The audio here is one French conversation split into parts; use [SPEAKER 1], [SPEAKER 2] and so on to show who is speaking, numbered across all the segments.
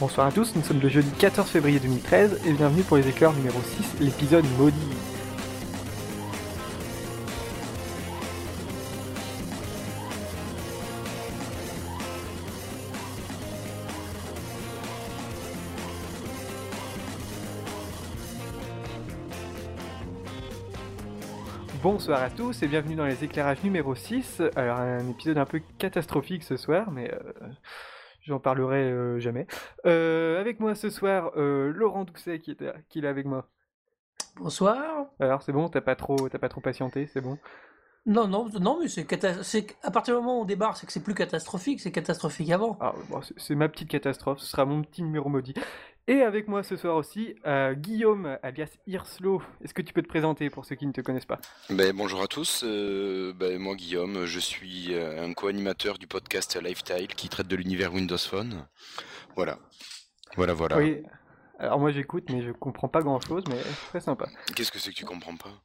[SPEAKER 1] Bonsoir à tous, nous sommes le jeudi 14 février 2013 et bienvenue pour les éclairs numéro 6, l'épisode maudit. Bonsoir à tous et bienvenue dans les éclairages numéro 6. Alors un épisode un peu catastrophique ce soir, mais euh, j'en parlerai euh, jamais. Euh, avec moi ce soir, euh, Laurent Doucet qui est, qui est là avec moi.
[SPEAKER 2] Bonsoir.
[SPEAKER 1] Alors c'est bon, t'as pas trop, t'as pas trop patienté, c'est bon?
[SPEAKER 2] Non, non, non, mais c'est à partir du moment où on débarque, c'est que c'est plus catastrophique, c'est catastrophique avant.
[SPEAKER 1] Ah, bon, c'est ma petite catastrophe, ce sera mon petit numéro maudit. Et avec moi ce soir aussi, euh, Guillaume, alias Hirslo. Est-ce que tu peux te présenter pour ceux qui ne te connaissent pas?
[SPEAKER 3] Ben, bonjour à tous, euh, ben, moi Guillaume, je suis euh, un co-animateur du podcast Lifestyle qui traite de l'univers Windows Phone. Voilà. Voilà, voilà.
[SPEAKER 1] Oui. Alors moi j'écoute, mais je comprends pas grand-chose, mais c'est très sympa.
[SPEAKER 3] Qu'est-ce que c'est que tu comprends pas?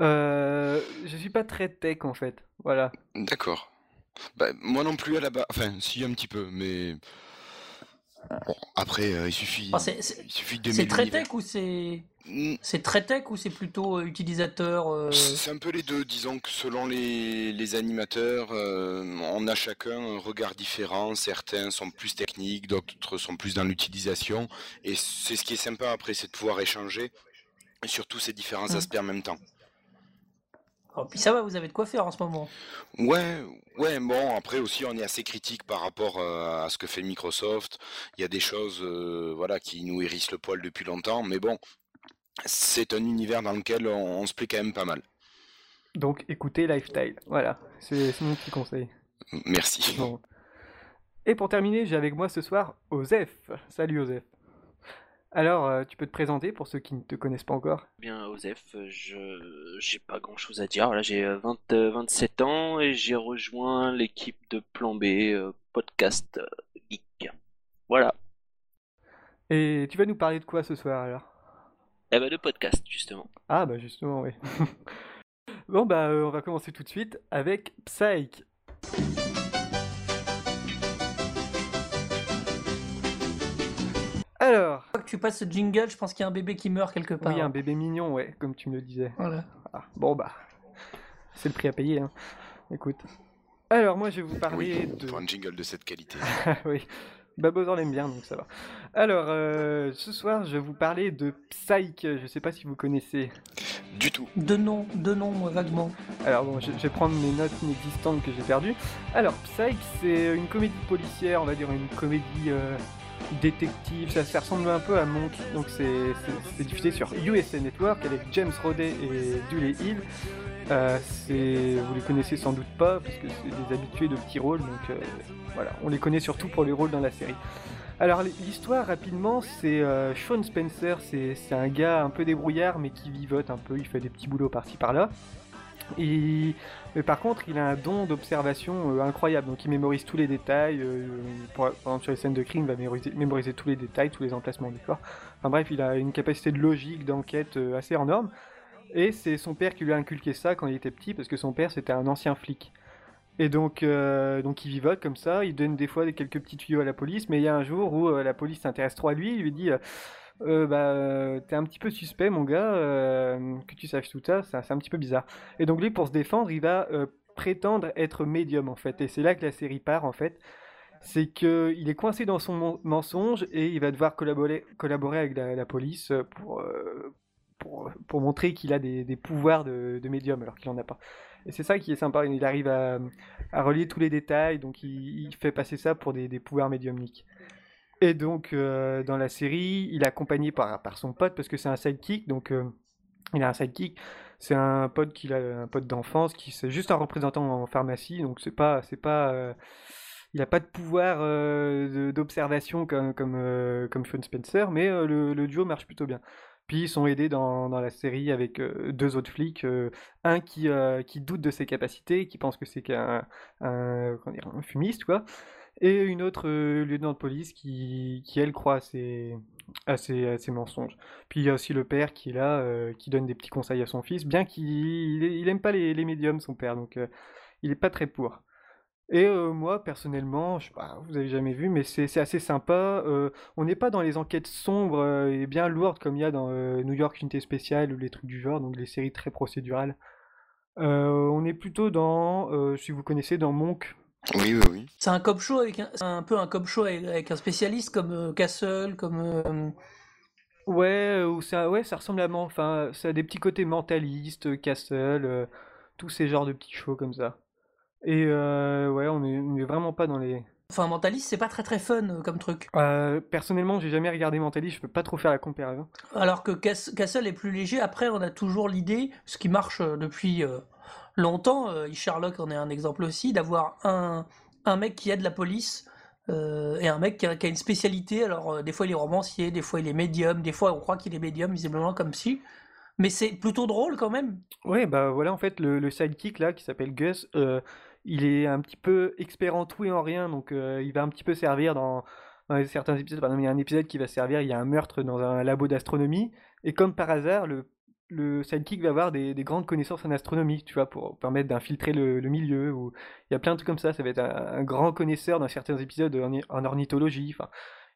[SPEAKER 1] Euh, je suis pas très tech en fait, voilà.
[SPEAKER 3] D'accord. Ben, moi non plus à la base, enfin si un petit peu, mais bon, après euh, il suffit,
[SPEAKER 2] Ah, c'est- c'est
[SPEAKER 3] il suffit d'aimer
[SPEAKER 2] c'est très tech ou c'est
[SPEAKER 3] Mm,
[SPEAKER 2] c'est très tech ou c'est plutôt euh, utilisateur euh,
[SPEAKER 3] C'est un peu les deux, disons que selon les, les animateurs, on a chacun un regard différent. Certains sont plus techniques, d'autres sont plus dans l'utilisation. Et c'est ce qui est sympa après, c'est de pouvoir échanger sur tous ces différents
[SPEAKER 2] Mm.
[SPEAKER 3] aspects en même temps.
[SPEAKER 2] Oh, Puis ça va, vous avez de quoi faire en ce moment.
[SPEAKER 3] Ouais, ouais, bon, après aussi on est assez critique par rapport euh, à ce que fait Microsoft. Il y a des choses euh, voilà, qui nous hérissent le poil depuis longtemps, mais bon, c'est un univers dans lequel on, on se plaît quand même pas mal.
[SPEAKER 1] Donc écoutez Lifestyle, voilà, c'est c'est mon petit conseil.
[SPEAKER 3] Merci.
[SPEAKER 1] Bon. Et pour terminer, j'ai avec moi ce soir Osef. Salut Osef. Alors, euh, tu peux te présenter pour ceux qui ne te connaissent pas encore
[SPEAKER 4] Bien, Osef, je j'ai pas grand chose à dire. Là, j'ai euh, 20, euh, 27 ans et j'ai rejoint l'équipe de Plan B, euh, podcast euh, geek. Voilà.
[SPEAKER 1] Et tu vas nous parler de quoi ce soir alors?
[SPEAKER 4] Eh ben, de podcast, justement.
[SPEAKER 1] Ah bah justement, oui. bon bah euh, on va commencer tout de suite avec Psyche. Alors,
[SPEAKER 2] Une fois que tu passes ce jingle, je pense qu'il y a un bébé qui meurt quelque part.
[SPEAKER 1] oui, un bébé mignon, ouais, comme tu me le disais.
[SPEAKER 2] Voilà.
[SPEAKER 1] Ah, bon bah, c'est le prix à payer, hein. Écoute. Alors moi je vais vous parler
[SPEAKER 3] Oui,
[SPEAKER 1] de...
[SPEAKER 3] pour un jingle de cette qualité.
[SPEAKER 1] oui. Bah Bowser l'aime bien, donc ça va. Alors, euh, ce soir, je vais vous parler de Psyche. Je sais pas si vous connaissez.
[SPEAKER 3] Du tout.
[SPEAKER 2] De nom, de nom, moi, vaguement.
[SPEAKER 1] Alors bon, je, je vais prendre mes notes inexistantes que j'ai perdues. Alors, Psyche, c'est une comédie policière, on va dire une comédie euh, détective. Ça, ça ressemble un peu à Monk. Donc c'est diffusé sur USA Network avec James Roday et Dulé Hill. Euh, vous les connaissez sans doute pas parce que c'est des habitués de petits rôles. Donc euh, voilà, on les connaît surtout pour les rôles dans la série. Alors l'histoire rapidement, c'est euh, Sean Spencer, c'est un gars un peu débrouillard mais qui vivote un peu, il fait des petits boulots par-ci par-là. Et... Par contre, il a un don d'observation euh, incroyable, donc il mémorise tous les détails. euh, pour- par exemple, sur les scènes de crime, il va mémoriser, tous les détails, tous les emplacements du corps. Enfin bref, il a une capacité de logique, d'enquête euh, assez hors. Et c'est son père qui lui a inculqué ça quand il était petit, parce que son père c'était un ancien flic. Et donc, euh, donc il vivote comme ça, il donne des fois quelques petits tuyaux à la police, mais il y a un jour où la police s'intéresse trop à lui, il lui dit euh, bah euh, t'es un petit peu suspect mon gars, euh, que tu saches tout ça, c'est un petit peu bizarre. Et donc lui pour se défendre, il va euh, prétendre être médium en fait, et c'est là que la série part en fait. C'est que il est coincé dans son mensonge et il va devoir collaborer, collaborer avec la, police pour, pour, montrer qu'il a des, pouvoirs de, médium alors qu'il en a pas. Et c'est ça qui est sympa, il arrive à, relier tous les détails, donc il, fait passer ça pour des pouvoirs médiumniques. Et donc euh, dans la série, il est accompagné par, par son pote parce que c'est un sidekick, donc euh, il a un sidekick. C'est un pote qu'il a, un pote d'enfance qui c'est juste un représentant en pharmacie, donc c'est pas, c'est pas, euh, il a pas de pouvoir d'observation comme comme comme Sean Spencer, mais le, duo marche plutôt bien. Puis ils sont aidés dans, dans la série avec deux autres flics, un qui, qui doute de ses capacités, qui pense que c'est qu'un un, un fumiste, quoi, et une autre euh, lieutenant de police qui, qui elle, croit à ses, à à mensonges. Puis il y a aussi le père qui est là, euh, qui donne des petits conseils à son fils, bien qu'il il, aime pas les, les médiums, son père, donc euh, il est pas très pour. Et moi, personnellement, je sais pas, vous avez jamais vu, mais c'est assez sympa. on n'est pas dans les enquêtes sombres et bien lourdes comme il y a dans New York Unité Spéciale ou les trucs du genre, donc les séries très procédurales. On est plutôt dans, si vous connaissez, dans Monk.
[SPEAKER 3] Oui, oui, oui.
[SPEAKER 2] C'est un cop show avec un, peu un cop show avec, avec un spécialiste comme euh, Castle, comme euh,
[SPEAKER 1] Ouais, euh, ou ça, ouais, ça ressemble à, enfin, ça a des petits côtés mentalistes, Castle, euh, tous ces genres de petits shows comme ça. Et euh, ouais, on est, on est vraiment pas dans les.
[SPEAKER 2] enfin mentaliste, c'est pas très très fun comme truc.
[SPEAKER 1] Euh, personnellement, j'ai jamais regardé Mentalist, je peux pas trop faire la comparaison.
[SPEAKER 2] Alors que Cas- Castle est plus léger. Après, on a toujours l'idée, ce qui marche depuis euh, longtemps, euh, Sherlock en est un exemple aussi, d'avoir un, un mec qui aide la police euh, et un mec qui a, une spécialité. Alors, euh, des fois, il est romancier, des fois, il est médium, des fois, on croit qu'il est médium, visiblement, comme si. Mais c'est plutôt drôle quand même.
[SPEAKER 1] Ouais, bah voilà, en fait, le, sidekick là, qui s'appelle Gus, euh, il est un petit peu expert en tout et en rien, donc il va un petit peu servir dans, dans certains épisodes. Par exemple, il y a un épisode qui va servir, il y a un meurtre dans un labo d'astronomie, et comme par hasard, le, le sidekick va avoir des, des grandes connaissances en astronomie, tu vois, pour permettre d'infiltrer le, milieu, ou il y a plein de trucs comme ça, ça va être un, grand connaisseur dans certains épisodes en, ornithologie, enfin,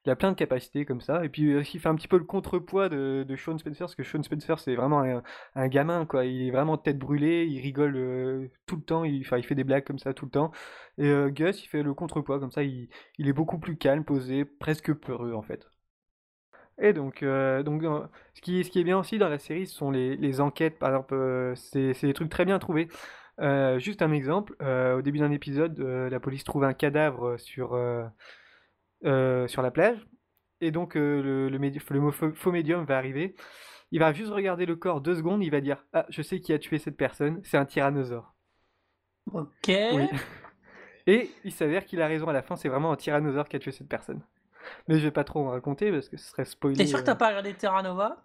[SPEAKER 1] il a plein de capacités comme ça, et puis aussi il fait un petit peu le contrepoids de, de Sean Spencer, parce que Sean Spencer c'est vraiment un, gamin quoi, il est vraiment tête brûlée, il rigole euh, tout le temps, il, fait des blagues comme ça tout le temps. Et euh, Gus il fait le contrepoids comme ça, il est beaucoup plus calme, posé, presque peureux en fait. Et donc, euh, donc euh, ce qui, ce qui est bien aussi dans la série, ce sont les, les enquêtes, par exemple, euh, c'est des trucs très bien trouvés. Euh, juste un exemple, au début d'un épisode, la police trouve un cadavre sur, sur la plage, et donc le, faux faux médium va arriver, il va juste regarder le corps deux secondes, il va dire Ah, je sais qui a tué cette personne, c'est un tyrannosaure.
[SPEAKER 2] Ok.
[SPEAKER 1] Oui. Et il s'avère qu'il a raison à la fin, c'est vraiment un tyrannosaure qui a tué cette personne. Mais je vais pas trop en raconter parce que ce serait spoilé.
[SPEAKER 2] T'es sûr que
[SPEAKER 1] euh,
[SPEAKER 2] t'as pas regardé Terra Nova?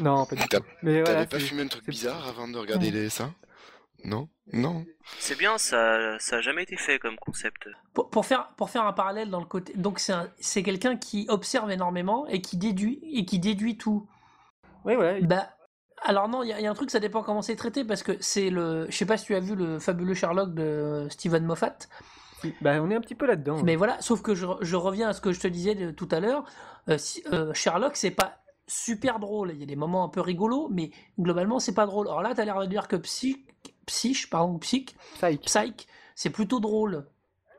[SPEAKER 1] Non, pas du
[SPEAKER 3] T'as-
[SPEAKER 1] tout. Mais
[SPEAKER 3] T'avais
[SPEAKER 1] voilà,
[SPEAKER 3] pas
[SPEAKER 1] c'est-
[SPEAKER 3] fumé un truc bizarre avant de regarder les- ça Non? Non?
[SPEAKER 4] C'est bien, ça, ça a jamais été fait comme concept.
[SPEAKER 2] pour, pour faire, pour faire un parallèle dans le côté. Donc, c'est un- c'est quelqu'un qui observe énormément et qui déduit, et qui déduit tout.
[SPEAKER 1] Ouais, voilà.
[SPEAKER 2] Bah, alors non, il y, y a un truc, ça dépend comment c'est traité, parce que c'est le. Je sais pas si tu as vu le fabuleux Sherlock de Steven Moffat,
[SPEAKER 1] Bah, on est un petit peu là-dedans.
[SPEAKER 2] mais voilà, sauf que je, je reviens à ce que je te disais de- tout à l'heure. euh, si- euh, Sherlock, c'est pas super drôle. Il y a des moments un peu rigolos, mais globalement, c'est pas drôle. Alors là, t'as l'air de dire que Psych, Psych, pardon, Psych,
[SPEAKER 1] Psych.
[SPEAKER 2] Psych, c'est plutôt drôle.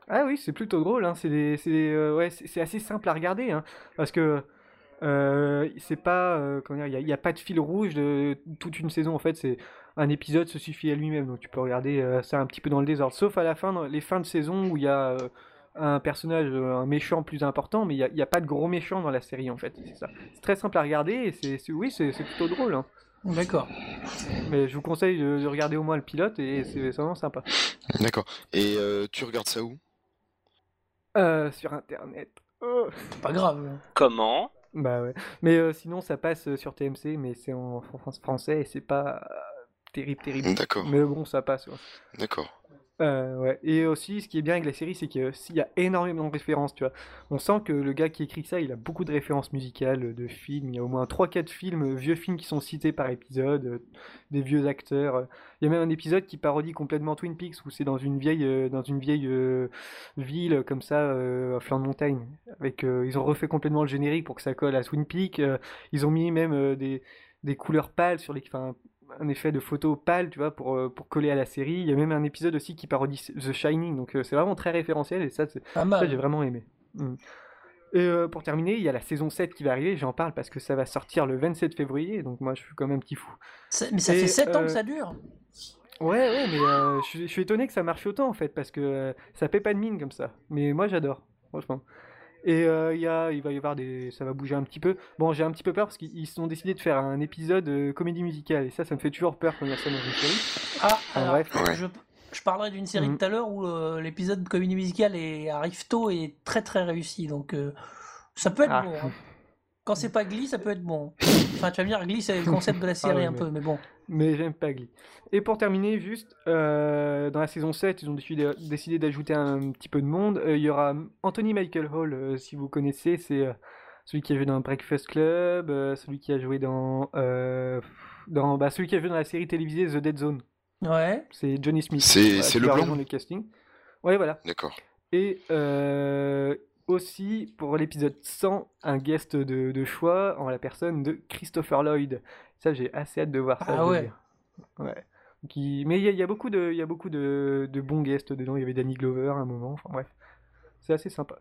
[SPEAKER 1] Ah oui, c'est plutôt drôle. Hein. C'est des- c'est des, euh, ouais, assez simple à regarder, hein, parce que euh, c'est pas, euh, comment dire, il y a, il y a pas de fil rouge de toute une saison. En fait, c'est un épisode se suffit à lui-même, donc tu peux regarder euh, ça un petit peu dans le désordre. Sauf à la fin, dans les fins de saison où il y a euh, un personnage, euh, un méchant plus important, mais il y a, pas de gros méchant dans la série en fait. C'est ça. C'est très simple à regarder et c'est, c'est- oui, c'est c'est plutôt drôle. hein.
[SPEAKER 2] D'accord.
[SPEAKER 1] Mais je vous conseille de, de regarder au moins le pilote et c'est c'est vraiment sympa.
[SPEAKER 3] D'accord. Et euh, tu regardes ça où?
[SPEAKER 1] Euh, sur internet. Oh.
[SPEAKER 2] C'est pas grave.
[SPEAKER 4] Comment?
[SPEAKER 1] Bah ouais. Mais euh, sinon, ça passe sur TMC, mais c'est en fran- français et c'est pas euh, terrible, terrible.
[SPEAKER 3] D'accord.
[SPEAKER 1] Mais bon, ça passe. ouais.
[SPEAKER 3] D'accord.
[SPEAKER 1] Euh, ouais. Et aussi, ce qui est bien avec la série, c'est qu'il y a énormément de références, tu vois. On sent que le gars qui écrit ça, il a beaucoup de références musicales, de films. Il y a au moins 3-4 films, vieux films qui sont cités par épisode, euh, des vieux acteurs. euh. Il y a même un épisode qui parodie complètement Twin Peaks, où c'est dans une vieille, euh, dans une vieille ville comme ça, à flanc de montagne. Avec, ils ont refait complètement le générique pour que ça colle à Twin Peaks. ils ont mis même des, des couleurs pâles sur les, enfin, un effet de photo pâle, tu vois, pour, euh, pour coller à la série. Il y a même un épisode aussi qui parodie The Shining, donc euh, c'est vraiment très référentiel et ça, ça, j'ai vraiment aimé. Mm. Et euh, pour terminer, il y a la saison 7 qui va arriver, j'en parle parce que ça va sortir le 27 février, donc moi je suis quand même petit fou.
[SPEAKER 2] Ça- Mais ça
[SPEAKER 1] Et,
[SPEAKER 2] fait 7 ans
[SPEAKER 1] euh,
[SPEAKER 2] que ça dure.
[SPEAKER 1] Ouais, ouais, mais euh, je, suis- je suis étonné que ça marche autant en fait, parce que ça paie pas de mine comme ça. Mais moi j'adore, franchement. Et euh, il y a, il va y avoir des, ça va bouger un petit peu. Bon, j'ai un petit peu peur parce qu'ils ont décidé de faire un épisode euh, comédie musicale et ça, ça me fait toujours peur quand il y a ça dans une série.
[SPEAKER 2] Ah,
[SPEAKER 1] Enfin,
[SPEAKER 2] alors,
[SPEAKER 1] bref.
[SPEAKER 3] Ouais.
[SPEAKER 2] je, je parlerai d'une série
[SPEAKER 1] Mhm.
[SPEAKER 2] tout à l'heure où euh, l'épisode de comédie musicale est, arrive tôt et très très réussi. Donc euh, ça peut être
[SPEAKER 1] Ah.
[SPEAKER 2] bon. hein. Quand c'est pas Glee, ça peut être bon. Enfin, tu vas me dire, Glee, c'est le concept de la série
[SPEAKER 1] ouais,
[SPEAKER 2] un
[SPEAKER 1] mais-
[SPEAKER 2] peu, mais bon.
[SPEAKER 1] Mais j'aime pas Glee. Et pour terminer, juste, euh, dans la saison 7, ils ont décidé, d'ajouter un petit peu de monde. Euh, Il y aura Anthony Michael Hall, euh, si vous connaissez, c'est euh, celui qui a joué dans Breakfast Club, euh, celui qui a joué dans, euh, dans bah, celui qui a joué dans la série télévisée The Dead Zone.
[SPEAKER 2] Ouais.
[SPEAKER 1] C'est Johnny Smith.
[SPEAKER 3] C'est- le
[SPEAKER 1] raison, le casting. Ouais, voilà.
[SPEAKER 3] D'accord.
[SPEAKER 1] Et euh, aussi, pour l'épisode 100, un guest de, de choix en la personne de Christopher Lloyd. Ça, j'ai assez hâte de voir ça.
[SPEAKER 2] Ah ouais.
[SPEAKER 1] dire. Ouais. Qui... Mais il y, a- il y a beaucoup, de, il y a beaucoup de, de bons guests dedans. Il y avait Danny Glover à un moment. Enfin bref. C'est assez sympa.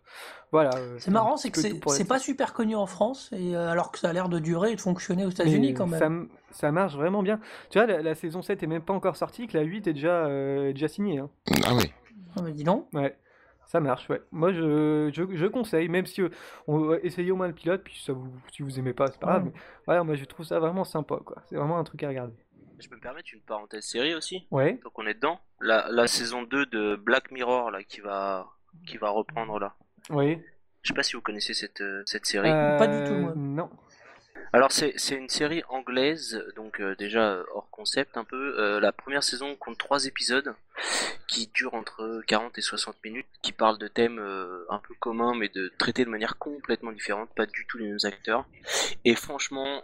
[SPEAKER 1] Voilà. euh,
[SPEAKER 2] C'est marrant, c'est que c'est pas super connu en France, et, euh, alors que ça a l'air de durer et de fonctionner aux États-Unis quand même.
[SPEAKER 1] Ça, marche vraiment bien. Tu vois, la, la saison 7 est même pas encore sortie, que la 8 est déjà, euh, déjà signée. hein.
[SPEAKER 3] Ah oui.
[SPEAKER 2] Ah, mais dis donc.
[SPEAKER 1] Ouais, ça marche, ouais. Moi, je, je, je conseille, même si euh, on va essayer au moins le pilote, puis si, ça vous, si vous aimez pas, c'est pas grave.
[SPEAKER 2] Ouais.
[SPEAKER 1] Mais voilà, moi, je trouve ça vraiment sympa, quoi. C'est vraiment un truc à regarder.
[SPEAKER 4] Je peux me permettre une parenthèse série aussi?
[SPEAKER 1] Ouais,
[SPEAKER 4] Donc on est dedans. La, la saison 2 de Black Mirror là qui va qui va reprendre là.
[SPEAKER 1] oui.
[SPEAKER 4] Je sais pas si vous connaissez cette, euh, cette série.
[SPEAKER 2] Pas du tout,
[SPEAKER 1] Euh,
[SPEAKER 2] moi.
[SPEAKER 1] Non.
[SPEAKER 4] Alors c'est une série anglaise, donc euh, déjà euh, hors concept un peu. Euh, la première saison compte trois épisodes qui durent entre 40 et 60 minutes, qui parlent de thèmes un peu communs mais de traités de manière complètement différente, pas du tout les mêmes acteurs. Et franchement,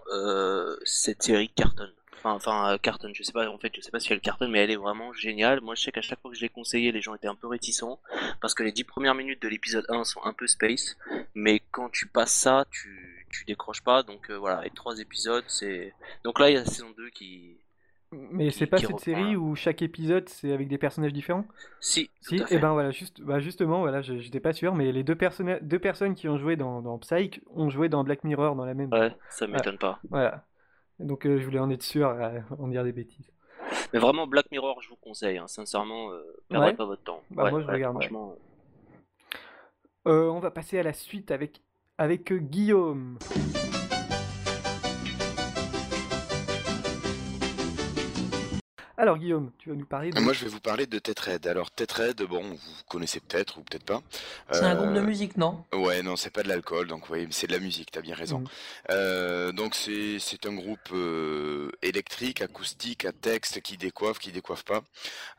[SPEAKER 4] cette série cartonne. Enfin, enfin cartonne, je sais pas, en fait, je sais pas si elle cartonne, mais elle est vraiment géniale. Moi, je sais qu'à chaque fois que je l'ai conseillé, les gens étaient un peu réticents, parce que les 10 premières minutes de l'épisode 1 sont un peu space, mais quand tu passes ça, tu, tu décroches pas, donc euh, voilà, et trois épisodes, c'est... Donc là, il y a la saison 2 qui...
[SPEAKER 1] Mais c'est pas cette
[SPEAKER 4] reprend,
[SPEAKER 1] série où chaque épisode, c'est avec des personnages différents?
[SPEAKER 4] Si, tout
[SPEAKER 1] Si, et
[SPEAKER 4] fait.
[SPEAKER 1] ben voilà, juste, bah justement, voilà, j'étais pas sûr, mais les deux, personnages deux personnes qui ont joué dans, dans Psych ont joué dans Black Mirror dans la même.
[SPEAKER 4] Ouais, ça m'étonne pas.
[SPEAKER 1] Voilà. Donc euh, je voulais en être sûr euh, de dire des bêtises.
[SPEAKER 4] Mais vraiment, Black Mirror, je vous conseille, hein, sincèrement, euh, perdez
[SPEAKER 1] Ouais.
[SPEAKER 4] pas votre temps.
[SPEAKER 1] Bah,
[SPEAKER 4] Ouais,
[SPEAKER 1] moi, je
[SPEAKER 4] ouais,
[SPEAKER 1] regarderai.
[SPEAKER 4] franchement...
[SPEAKER 1] On va passer à la suite avec, avec euh, Guillaume. Alors Guillaume, tu vas nous parler de...
[SPEAKER 3] Moi, je vais vous parler de Tetraed. Alors, Tetraed, bon, vous connaissez peut-être ou peut-être pas.
[SPEAKER 2] C'est un
[SPEAKER 3] Euh,
[SPEAKER 2] groupe de musique, non?
[SPEAKER 3] Ouais, non, c'est pas de l'alcool, donc oui, c'est de la musique, t'as bien raison.
[SPEAKER 1] Mhm.
[SPEAKER 3] Euh, donc c'est c'est un groupe euh, électrique, acoustique, à texte, qui décoiffe, qui décoiffe pas.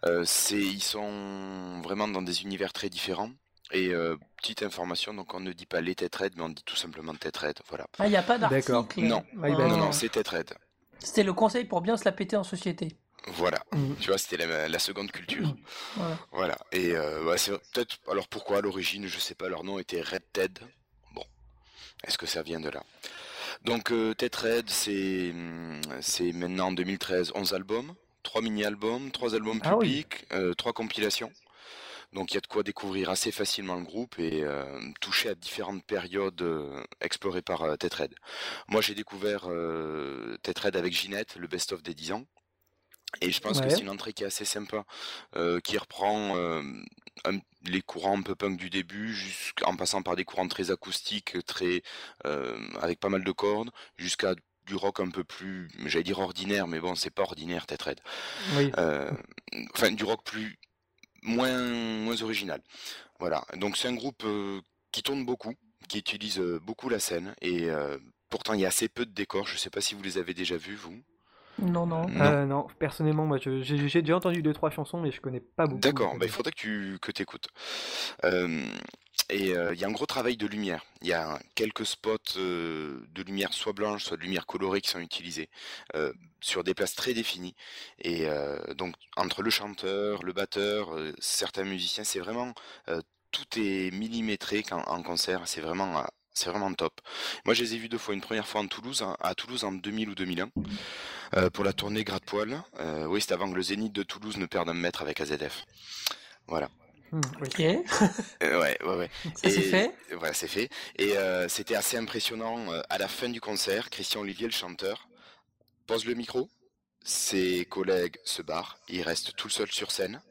[SPEAKER 3] Euh, c'est ils sont vraiment dans des univers très différents. Et euh, petite information, donc on ne dit pas les Tetraed, mais on dit tout simplement Tetraed, voilà.
[SPEAKER 2] Ah, il n'y a pas d'article.
[SPEAKER 3] Non.
[SPEAKER 1] Ouais, bah,
[SPEAKER 3] Non,
[SPEAKER 2] Ah.
[SPEAKER 3] non, c'est Tetraed.
[SPEAKER 2] C'était le conseil pour bien se la péter en société.
[SPEAKER 3] Voilà.
[SPEAKER 1] Mhm.
[SPEAKER 3] Tu vois, c'était la, la seconde culture.
[SPEAKER 2] Voilà.
[SPEAKER 3] Voilà. Et euh, c'est peut-être. Alors pourquoi à l'origine, je sais pas, leur nom était Red Ted. Bon, est-ce que ça vient de là? Donc euh, Tetraed, c'est hum, c'est maintenant en 2013 11 albums, 3 mini-albums, 3 albums
[SPEAKER 1] Ah oui.
[SPEAKER 3] publics, euh, 3 compilations. Donc il y a de quoi découvrir assez facilement le groupe et euh, toucher à différentes périodes euh, explorées par euh, Tetraed. Moi j'ai découvert euh, Tetraed avec Ginette, le best-of des 10 ans. Et je pense que c'est une entrée qui est assez sympa, euh, qui reprend euh, un- les courants un peu punk du début, jusqu'en passant par des courants très acoustiques, très euh, avec pas mal de cordes, jusqu'à du rock un peu plus, j'allais dire ordinaire, mais bon, c'est pas ordinaire, Tetraed.
[SPEAKER 1] Oui.
[SPEAKER 3] Euh, enfin, du rock plus moins moins original. Voilà. Donc c'est un groupe euh, qui tourne beaucoup, qui utilise euh, beaucoup la scène et euh, pourtant il y a assez peu de décors. Je sais pas si vous les avez déjà vus vous.
[SPEAKER 2] Non, non.
[SPEAKER 3] Non.
[SPEAKER 1] Euh, non, personnellement, moi, j'ai déjà entendu deux trois chansons, mais je connais pas beaucoup.
[SPEAKER 3] D'accord, bah, il faudrait que tu que écoutes. Et euh, il y a un gros travail de lumière. Il y a quelques spots euh, de lumière soit blanche, soit de lumière colorée qui sont utilisés euh, sur des places très définies. Et donc entre le chanteur, le batteur, certains musiciens, c'est vraiment tout est millimétré en, concert. C'est vraiment c'est vraiment top. Moi, je les ai vus deux fois. Une première fois en Toulouse, hein, à Toulouse en 2000 ou 2001, euh, pour la tournée Gratte-Poil. Oui, c'était avant que le Zénith de Toulouse ne perde un mètre avec AZF. Voilà.
[SPEAKER 1] Hmm.
[SPEAKER 2] Ok,
[SPEAKER 3] Euh, ouais, ouais, ouais.
[SPEAKER 2] ça c'est fait?
[SPEAKER 3] Voilà, c'est fait. Et euh, c'était assez impressionnant. euh, à la fin du concert, Christian Olivier, le chanteur, pose le micro. Ses collègues se barrent. Il reste tout seul sur scène.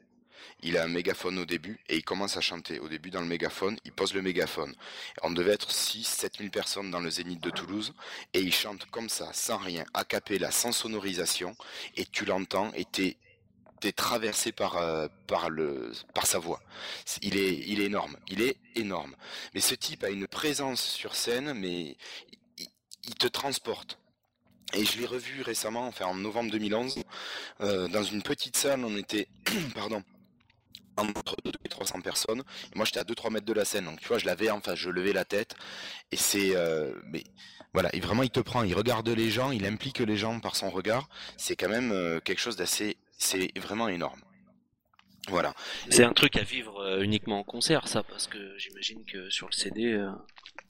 [SPEAKER 3] Il a un mégaphone au début et il commence à chanter. Au début, dans le mégaphone, il pose le mégaphone. On devait être 6 7 000 personnes dans le Zénith de Toulouse et il chante comme ça, sans rien, a cappella, sans sonorisation. Et tu l'entends et t'es t'es traversé par, euh, par, le, par sa voix. Il est, il est énorme. Il est énorme. Mais ce type a une présence sur scène, mais il, te transporte. Et je l'ai revu récemment, enfin en novembre 2011, euh, dans une petite salle, on était, pardon, entre 200 et 300 personnes. Et moi, j'étais à 2-3 mètres de la scène, donc tu vois, je l'avais, enfin, je levais la tête. Et c'est, euh, mais voilà, vraiment, il te prend, il regarde les gens, il implique les gens par son regard. C'est quand même quelque chose d'assez, c'est vraiment énorme. Voilà.
[SPEAKER 4] C'est un truc à vivre uniquement en concert, ça, parce que j'imagine que sur le CD.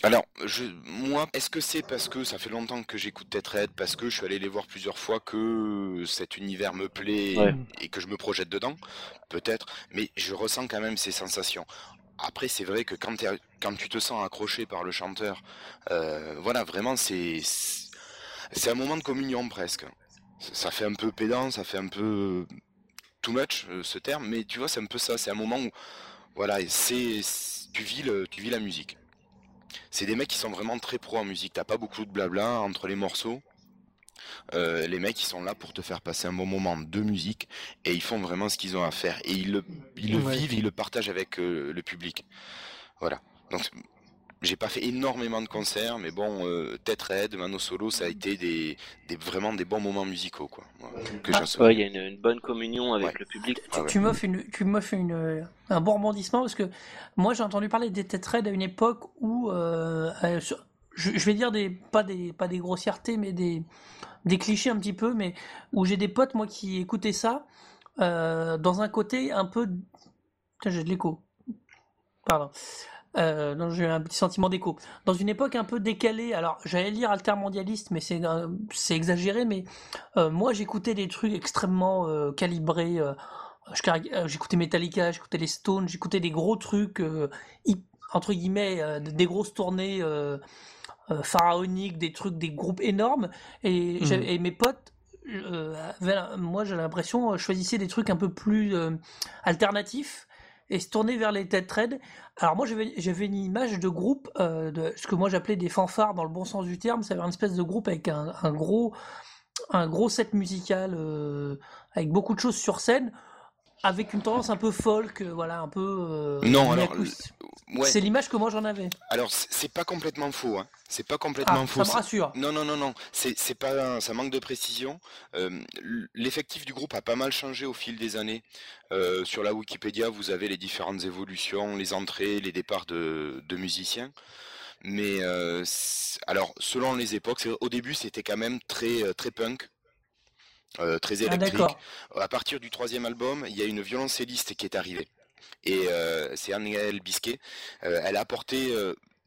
[SPEAKER 3] Alors, je, moi, est-ce que c'est parce que ça fait longtemps que j'écoute Red, parce que je suis allé les voir plusieurs fois, que cet univers me plaît et que je me projette dedans? Peut-être, mais je ressens quand même ces sensations. Après, c'est vrai que quand, quand, tu te sens accroché par le chanteur, euh, voilà, vraiment, c'est un moment de communion presque. Ça fait un peu pédant, ça fait un peu too much euh, ce terme, mais tu vois, c'est un peu ça. C'est un moment où, voilà, c'est tu vis le, tu vis la musique c'est des mecs qui sont vraiment très pro en musique. T'as pas beaucoup de blabla entre les morceaux. Euh, les mecs ils sont là pour te faire passer un bon moment de musique et ils font vraiment ce qu'ils ont à faire et ils le, ils le vivent, ils le partagent avec euh, le public. Voilà. Donc j'ai pas fait énormément de concerts, mais bon, euh, Tête Red, Mano Solo, ça a été des, vraiment des bons moments musicaux, quoi.
[SPEAKER 4] Ah, il y a une, bonne communion avec le public.
[SPEAKER 2] Tu, m'offres une, tu une, un bon rebondissement parce que moi j'ai entendu parler des Tête Red à une époque où, euh, euh, je, vais dire des pas des pas des grossièretés, mais des des clichés un petit peu, mais où j'ai des potes moi qui écoutaient ça dans un côté un peu, j'ai de l'écho. Pardon. Euh, j'ai un petit sentiment d'écho. Dans une époque un peu décalée, alors j'allais lire altermondialiste, mais c'est euh, exagéré, mais euh, moi j'écoutais des trucs extrêmement euh, calibrés. j'écoutais Metallica, j'écoutais les Stones, j'écoutais des gros trucs, entre guillemets, des grosses tournées pharaoniques, des trucs, des groupes énormes, et, mmh. et mes potes moi j'ai l'impression choisissaient des trucs un peu plus alternatifs et se tourner vers les têtes trade. Alors moi j'avais une image de groupe, euh, de ce que moi j'appelais des fanfares dans le bon sens du terme, c'est une espèce de groupe avec un, gros un gros set musical euh, avec beaucoup de choses sur scène avec une tendance un peu folk, euh, voilà, un peu.
[SPEAKER 3] non, alors.
[SPEAKER 2] C'est l'image que moi j'en avais.
[SPEAKER 3] Alors c'est pas complètement faux, hein. C'est pas complètement ah, faux.
[SPEAKER 2] Ça me rassure.
[SPEAKER 3] Non, non, non, non. C'est pas, ça manque de précision. L'effectif du groupe a pas mal changé au fil des années. sur la Wikipédia, vous avez les différentes évolutions, les entrées, les départs de, de musiciens. Mais alors, selon les époques, au début c'était quand même très, très punk. Euh, très ah, électrique. à partir du troisième album, il y a une violoncelliste qui est arrivée. Et euh, c'est Anne-Gaëlle Bisquet. Euh, elle a apporté,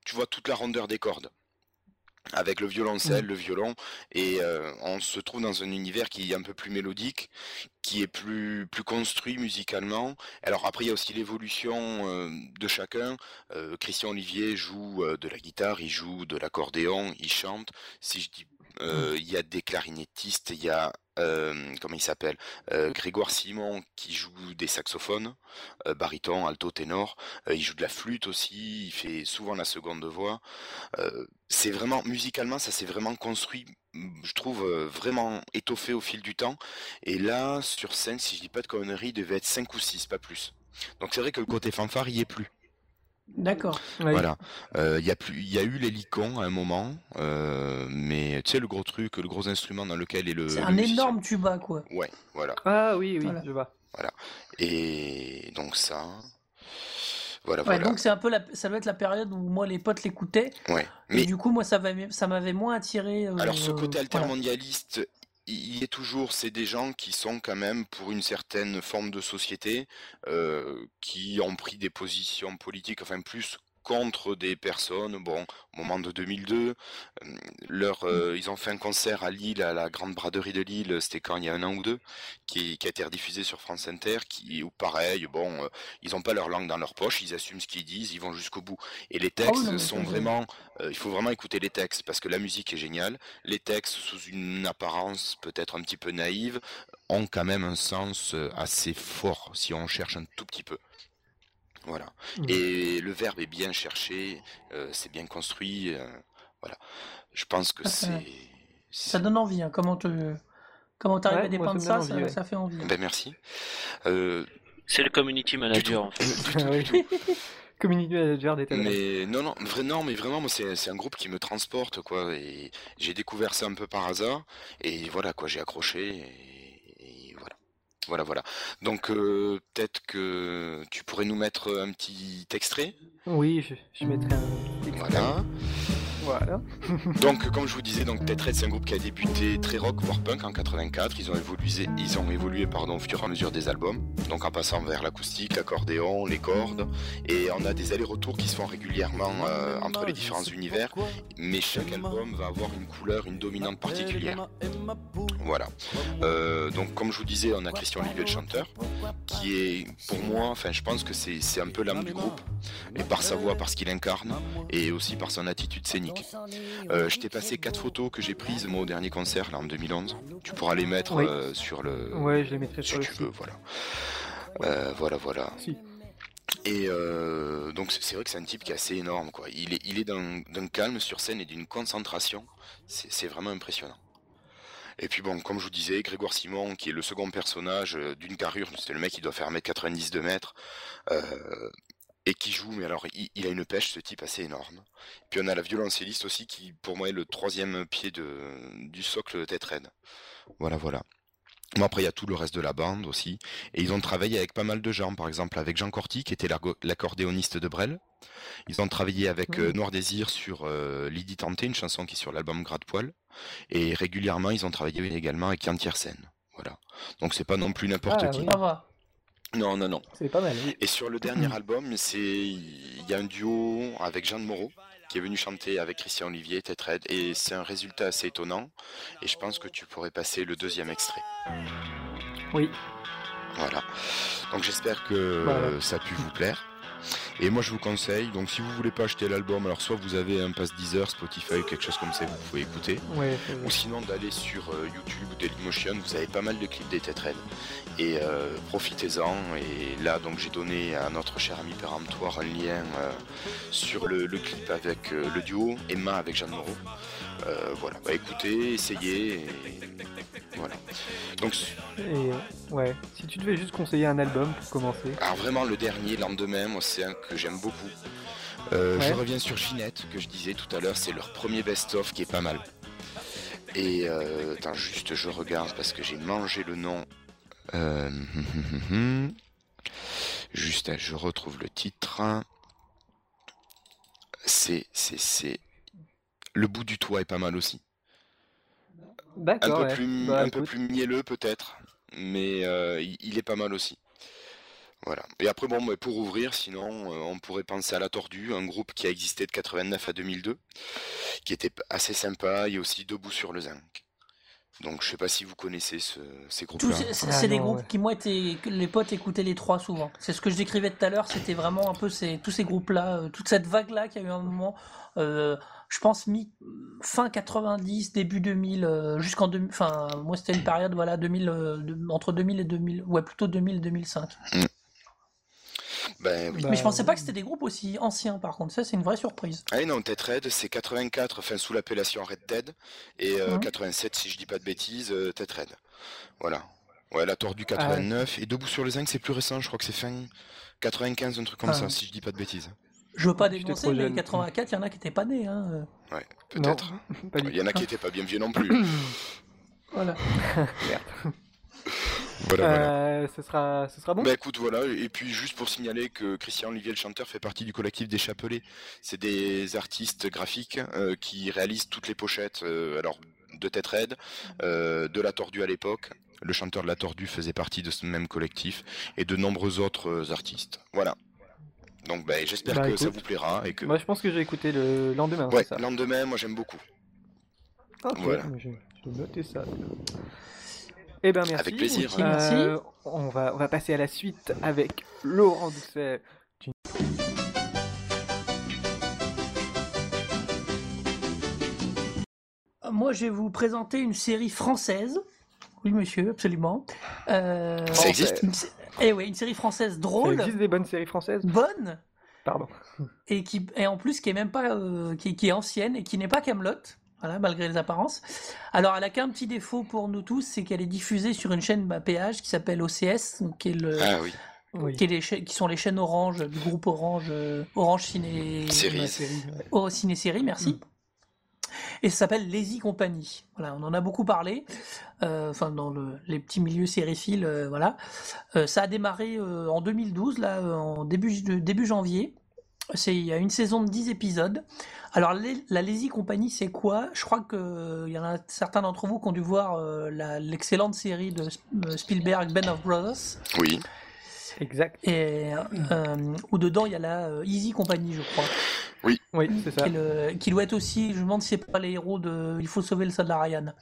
[SPEAKER 3] tu vois, toute la rondeur des cordes avec le violoncelle, mm. le violon, et on se trouve dans un univers qui est un peu plus mélodique, qui est plus plus construit musicalement. Alors après il y a aussi l'évolution de chacun. Christian Olivier joue de la guitare, il joue de l'accordéon, il chante. Si je dis mm. il y a des clarinettistes, il y a euh, comment il s'appelle euh, Grégoire Simon qui joue des saxophones, euh, baryton, alto, ténor. il joue de la flûte aussi. Il fait souvent la seconde voix. c'est vraiment musicalement, ça s'est vraiment construit. Je trouve vraiment étoffé au fil du temps. Et là, sur scène, si je dis pas de conneries, il devait être 5 ou 6, pas plus. Donc c'est vrai que le côté fanfare y est plus.
[SPEAKER 2] D'accord.
[SPEAKER 3] Voilà. Euh, il y a plus, il y a eu l'hélicon à un moment, euh, mais tu sais le gros truc, le gros instrument dans lequel est le.
[SPEAKER 2] C'est un énorme tuba quoi.
[SPEAKER 3] Ouais, voilà.
[SPEAKER 1] Ah oui, oui, je vois.
[SPEAKER 3] Voilà. Et donc ça.
[SPEAKER 2] Voilà, ouais, donc c'est un peu la, ça doit être la période où moi les potes l'écoutaient. Ouais. Mais du coup moi ça ça m'avait moins attiré.
[SPEAKER 3] Euh, alors ce côté altermondialiste, il y est toujours, c'est des gens qui sont quand même pour une certaine forme de société, euh, qui ont pris des positions politiques, enfin plus contre des personnes. Bon, au moment de 2002, euh, leur, euh, ils ont fait un concert à Lille, à la Grande Braderie de Lille, c'était quand il y a un an ou deux, qui, qui a été rediffusé sur France Inter, qui, ou pareil, bon, euh, ils n'ont pas leur langue dans leur poche, ils assument ce qu'ils disent, ils vont jusqu'au bout. Et les ah textes sont vraiment, il faut vraiment écouter les textes, parce que la musique est géniale. Les textes, sous une apparence peut-être un petit peu naïve, ont quand même un sens assez fort, si on cherche un tout petit peu. Voilà. Mmh. Et le verbe est bien cherché, euh, c'est bien construit. Euh, voilà. Je pense que c'est.
[SPEAKER 2] Ça donne envie. Hein. Comment tu comment arrives à dépeindre ça, ça, fait envie.
[SPEAKER 3] Ben merci. Euh,
[SPEAKER 4] c'est le community manager en fait.
[SPEAKER 1] community manager des
[SPEAKER 3] Mais non, non, vrai, non, mais vraiment, moi, c'est un groupe qui me transporte, quoi. Et j'ai découvert ça un peu par hasard. Et voilà, quoi, j'ai accroché. Et voilà, voilà. Donc euh, peut-être que tu pourrais nous mettre un petit extrait?
[SPEAKER 1] Oui, je, je mettrai un petit extrait.
[SPEAKER 3] Voilà.
[SPEAKER 1] Voilà.
[SPEAKER 3] Donc, comme je vous disais, donc Tetraed, c'est un groupe qui a débuté très rock, voire punk en 84. Ils ont évolué, ils ont évolué pardon, au fur et à mesure des albums, donc en passant vers l'acoustique, l'accordéon, les cordes. Et on a des allers-retours qui se font régulièrement euh, entre les différents univers, mais chaque album va avoir une couleur, une dominante particulière. Voilà. Euh, donc, comme je vous disais, on a Christian Olivier, le chanteur, qui est, pour moi, enfin, je pense que c'est un peu l'âme du groupe, et par sa voix, parce qu'il incarne, et aussi par son attitude scénique. Euh, je t'ai passé quatre photos que j'ai prises moi au dernier concert là en 2011. Tu pourras les mettre
[SPEAKER 1] Oui.
[SPEAKER 3] euh, sur le.
[SPEAKER 1] Ouais, je les mettrai
[SPEAKER 3] si
[SPEAKER 1] sur le
[SPEAKER 3] tu
[SPEAKER 1] site.
[SPEAKER 3] veux, voilà. Euh, voilà, voilà.
[SPEAKER 1] Si.
[SPEAKER 3] Et donc c'est vrai que c'est un type qui est assez énorme quoi. Il est, il est d'un calme sur scène et d'une concentration. C'est vraiment impressionnant. Et puis bon, comme je vous disais, Grégoire Simon, qui est le second personnage d'une carrure, c'est le mec qui doit faire 1m90 de mètres, euh, et qui joue, mais alors il, il a une pêche, ce type assez énorme. Puis on a la violoncelliste aussi, qui pour moi est le troisième pied de, du socle tête raide. Voilà, voilà. Bon, après, il y a tout le reste de la bande aussi. Et ils ont travaillé avec pas mal de gens, par exemple avec Jean Corti, qui était l'accordéoniste de Brel. Ils ont travaillé avec euh, Noir Désir sur euh, Lydie Tanté, une chanson qui est sur l'album Gratte Poil. Et régulièrement, ils ont travaillé également avec Yann Tiersen. Voilà. Donc c'est pas non plus n'importe
[SPEAKER 1] Ah,
[SPEAKER 3] qui.
[SPEAKER 1] oui.
[SPEAKER 3] Non, non, non.
[SPEAKER 1] C'est pas mal, oui.
[SPEAKER 3] Et sur le dernier album, c'est il y a un duo avec Jeanne Moreau qui est venu chanter avec Christian Olivier, Tête Raide, et c'est un résultat assez étonnant. Et je pense que tu pourrais passer le deuxième extrait.
[SPEAKER 1] Oui.
[SPEAKER 3] Voilà. Donc j'espère que
[SPEAKER 1] Voilà.
[SPEAKER 3] ça a pu vous plaire. Et moi je vous conseille, donc si vous voulez pas acheter l'album, alors soit vous avez un pass Deezer, Spotify ou quelque chose comme ça, vous pouvez écouter.
[SPEAKER 1] Ouais,
[SPEAKER 3] Ou sinon d'aller sur euh, YouTube ou Dailymotion, vous avez pas mal de clips des Raides. Et euh, profitez-en. Et là donc j'ai donné à notre cher ami péremptoire un lien euh, sur le, le clip avec le duo, Emma avec Jeanne Moreau. Voilà, bah écoutez, essayez. Et... Voilà. Donc
[SPEAKER 1] Et euh, ouais, si tu devais juste conseiller un album pour commencer.
[SPEAKER 3] Alors vraiment le dernier, lendemain, moi c'est un que j'aime beaucoup. Euh, Je reviens sur Ginette, que je disais tout à l'heure, c'est leur premier best-of qui est pas mal. Et euh, attends, juste je regarde parce que j'ai mangé le nom. Euh, juste, je retrouve le titre. C'est, c'est, c'est. Le bout du toit est pas mal aussi. Un peu
[SPEAKER 1] ouais.
[SPEAKER 3] plus,
[SPEAKER 1] Bah,
[SPEAKER 3] un peu plus mielleux peut-être, mais euh, il, il est pas mal aussi. Voilà. Et après bon, mais pour ouvrir, sinon euh, on pourrait penser à la Tordue, un groupe qui a existé de 89 à 2002, qui était assez sympa, et aussi Debout sur le Zinc. Donc je sais pas si vous connaissez ce- ces groupes-là.
[SPEAKER 2] ces- C'est
[SPEAKER 1] Ah
[SPEAKER 2] des
[SPEAKER 1] non,
[SPEAKER 2] groupes
[SPEAKER 1] ouais.
[SPEAKER 2] qui, moi, étaient, que les potes écoutaient les trois souvent. C'est ce que je décrivais tout à l'heure, c'était vraiment un peu ces, tous ces groupes-là, euh, toute cette vague-là qui a eu un moment, euh, je pense, mi, fin 90, début 2000, euh, jusqu'en 2000, enfin, moi c'était une période, voilà, 2000, euh, de- entre 2000 et 2000, ouais, plutôt 2000 et 2005.
[SPEAKER 3] Ben oui.
[SPEAKER 1] Bah,
[SPEAKER 2] Mais je pensais pas que c'était des groupes aussi anciens, par contre, ça c'est une vraie surprise.
[SPEAKER 3] Ah non, Tête Red, c'est 84, enfin sous l'appellation Red Dead, et euh,
[SPEAKER 2] Mhm.
[SPEAKER 3] 87, si je dis pas de bêtises, euh, Tête Red. Voilà. Ouais, la
[SPEAKER 1] Ah
[SPEAKER 3] Tordue 89, et Debout sur le Zinc, c'est plus récent, je crois que c'est fin 95, un truc comme
[SPEAKER 2] Ah.
[SPEAKER 3] ça, si je dis pas de bêtises.
[SPEAKER 2] Je veux pas
[SPEAKER 1] J'étais
[SPEAKER 2] dénoncer, mais
[SPEAKER 1] jeune.
[SPEAKER 2] 84, il y en a qui étaient pas nés. Hein.
[SPEAKER 3] Ouais, peut-être.
[SPEAKER 1] du
[SPEAKER 3] Il y en a qui étaient pas bien vieux non plus.
[SPEAKER 2] Voilà.
[SPEAKER 3] voilà, voilà.
[SPEAKER 1] Euh, ce sera, ce sera bon.
[SPEAKER 3] Bah écoute, voilà, et puis juste pour signaler que Christian Olivier, le chanteur, fait partie du collectif des Chapelets. C'est des artistes graphiques euh, qui réalisent toutes les pochettes, euh, alors de Tête Raide, euh, de La Tordue à l'époque. Le chanteur de La Tordue faisait partie de ce même collectif, et de nombreux autres artistes. Voilà. Donc bah, j'espère
[SPEAKER 1] Bah,
[SPEAKER 3] que ça vous plaira, et que...
[SPEAKER 1] Moi, je pense que j'ai écouté le lendemain.
[SPEAKER 3] ouais,
[SPEAKER 1] c'est ça.
[SPEAKER 3] lendemain, moi j'aime beaucoup.
[SPEAKER 1] Ok,
[SPEAKER 3] voilà.
[SPEAKER 1] je, je vais noter ça. Eh ben merci.
[SPEAKER 3] Avec plaisir.
[SPEAKER 2] Merci.
[SPEAKER 1] Euh, on, va, on va passer à la suite avec Laurent Doucet.
[SPEAKER 2] Moi, je vais vous présenter une série française. Oui, monsieur, absolument. Euh,
[SPEAKER 3] Ça existe
[SPEAKER 2] Eh oui, une série française
[SPEAKER 1] Ça
[SPEAKER 2] drôle,
[SPEAKER 1] existe des bonnes séries françaises
[SPEAKER 2] bonne,
[SPEAKER 1] Pardon.
[SPEAKER 2] et qui, et en plus qui est même pas, euh, qui, qui est ancienne et qui n'est pas Camelot. Voilà, malgré les apparences. Alors, elle a qu'un petit défaut pour nous tous, c'est qu'elle est diffusée sur une chaîne bah, péage qui s'appelle OCS, donc qui est le,
[SPEAKER 3] Ah oui,
[SPEAKER 1] Oui.
[SPEAKER 2] qui, est les qui sont les chaînes Orange du groupe Orange, euh, Orange Ciné.
[SPEAKER 3] Série.
[SPEAKER 1] La série,
[SPEAKER 2] ciné-série, merci. Et ça s'appelle Lazy Company. Voilà, on en a beaucoup parlé, euh, enfin dans le- les petits milieux sériphiles, euh, voilà. Euh, ça a démarré euh, en 2012, là, en début janvier. C'est il y a une saison de 10 épisodes. Alors la Lazy Company, c'est quoi? Je crois que il y en a certains d'entre vous qui ont dû voir l'excellente série de Spielberg, Ben of Brothers.
[SPEAKER 3] Oui.
[SPEAKER 1] Exact.
[SPEAKER 2] Et où dedans il y a la Easy Company, je crois.
[SPEAKER 3] Oui,
[SPEAKER 1] oui, c'est ça.
[SPEAKER 2] Qui, doit être aussi. Je me demande si c'est pas les héros de Il faut sauver le soldat Ryan.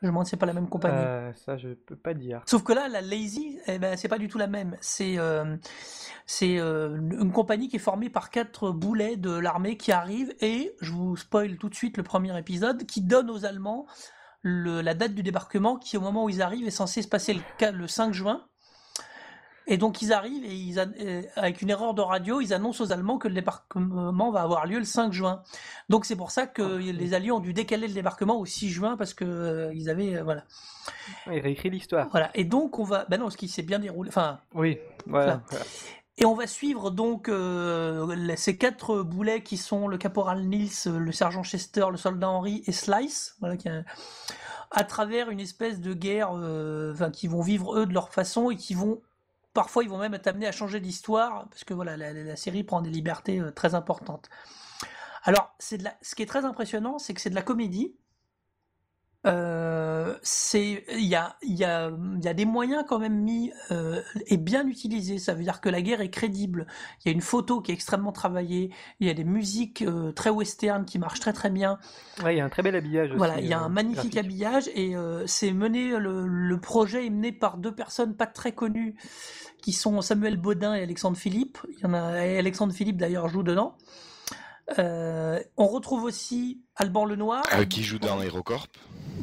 [SPEAKER 2] Je me demande si c'est pas la même compagnie.
[SPEAKER 1] Euh, ça, je peux pas dire.
[SPEAKER 2] Sauf que là, la Lazy, eh ben, c'est pas du tout la même. C'est euh, c'est euh, une compagnie qui est formée par quatre boulets de l'armée qui arrivent et, je vous spoil tout de suite le premier épisode, qui donne aux Allemands le, la date du débarquement qui, au moment où ils arrivent, est censé se passer le, le 5 juin. Et donc ils arrivent et ils, euh, avec une erreur de radio, ils annoncent aux Allemands que le débarquement va avoir lieu le 5 juin. Donc c'est pour ça que ah, les Alliés ont dû décaler le débarquement au 6 juin parce que euh, ils avaient euh, voilà.
[SPEAKER 1] Ils réécrit l'histoire.
[SPEAKER 2] Voilà. Et donc on va, ben non, ce qui s'est bien déroulé. Enfin.
[SPEAKER 1] Oui. Voilà.
[SPEAKER 2] Et on va suivre donc ces quatre boulets qui sont le caporal Nils, le sergent Chester, le soldat Henry et Slice, voilà, qui à travers une espèce de guerre, enfin, qui vont vivre eux de leur façon et qui vont Parfois, ils vont même être amenés à changer d'histoire, parce que voilà, la, série prend des libertés euh, très importantes. Alors, la... ce qui est très impressionnant, c'est que c'est de la comédie. Euh, c'est il y a, y, a, y a des moyens quand même mis euh, et bien utilisés. Ça veut dire que la guerre est crédible. Il y a une photo qui est extrêmement travaillée. Il y a des musiques euh, très western qui marchent très très bien.
[SPEAKER 1] Ouais, il y a un très bel habillage.
[SPEAKER 2] Voilà, il y a un magnifique habillage et c'est mené. Le, le, projet est mené par deux personnes pas très connues qui sont Samuel Baudin et Alexandre Philippe. Il y en a, Alexandre Philippe d'ailleurs joue dedans. Euh, on retrouve aussi Alban Lenoir.
[SPEAKER 3] Euh, qui joue dans HeroCorp.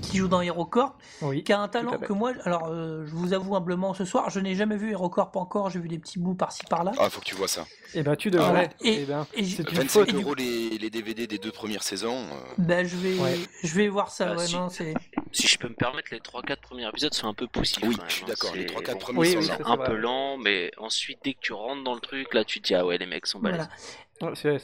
[SPEAKER 2] Qui joue dans HeroCorp. qui a un talent que moi, alors euh, je vous avoue humblement ce soir, je n'ai jamais vu HeroCorp encore, j'ai vu des petits bouts par-ci par-là.
[SPEAKER 3] Ah, faut que tu vois ça.
[SPEAKER 1] Et eh ben tu devrais.
[SPEAKER 2] Ah et, eh ben,
[SPEAKER 3] et, 25 euros les, les, DVD des deux premières saisons.
[SPEAKER 2] Ben je vais, je vais voir ça.
[SPEAKER 4] Ah,
[SPEAKER 2] si,
[SPEAKER 4] si, je peux me permettre, les 3-4 premiers épisodes sont un peu poussifs.
[SPEAKER 3] Oui, je suis hein. d'accord. Les 3-4 premiers sont
[SPEAKER 4] un peu lents, mais ensuite dès que tu rentres dans le truc, là tu te dis ah ouais les mecs sont balèzes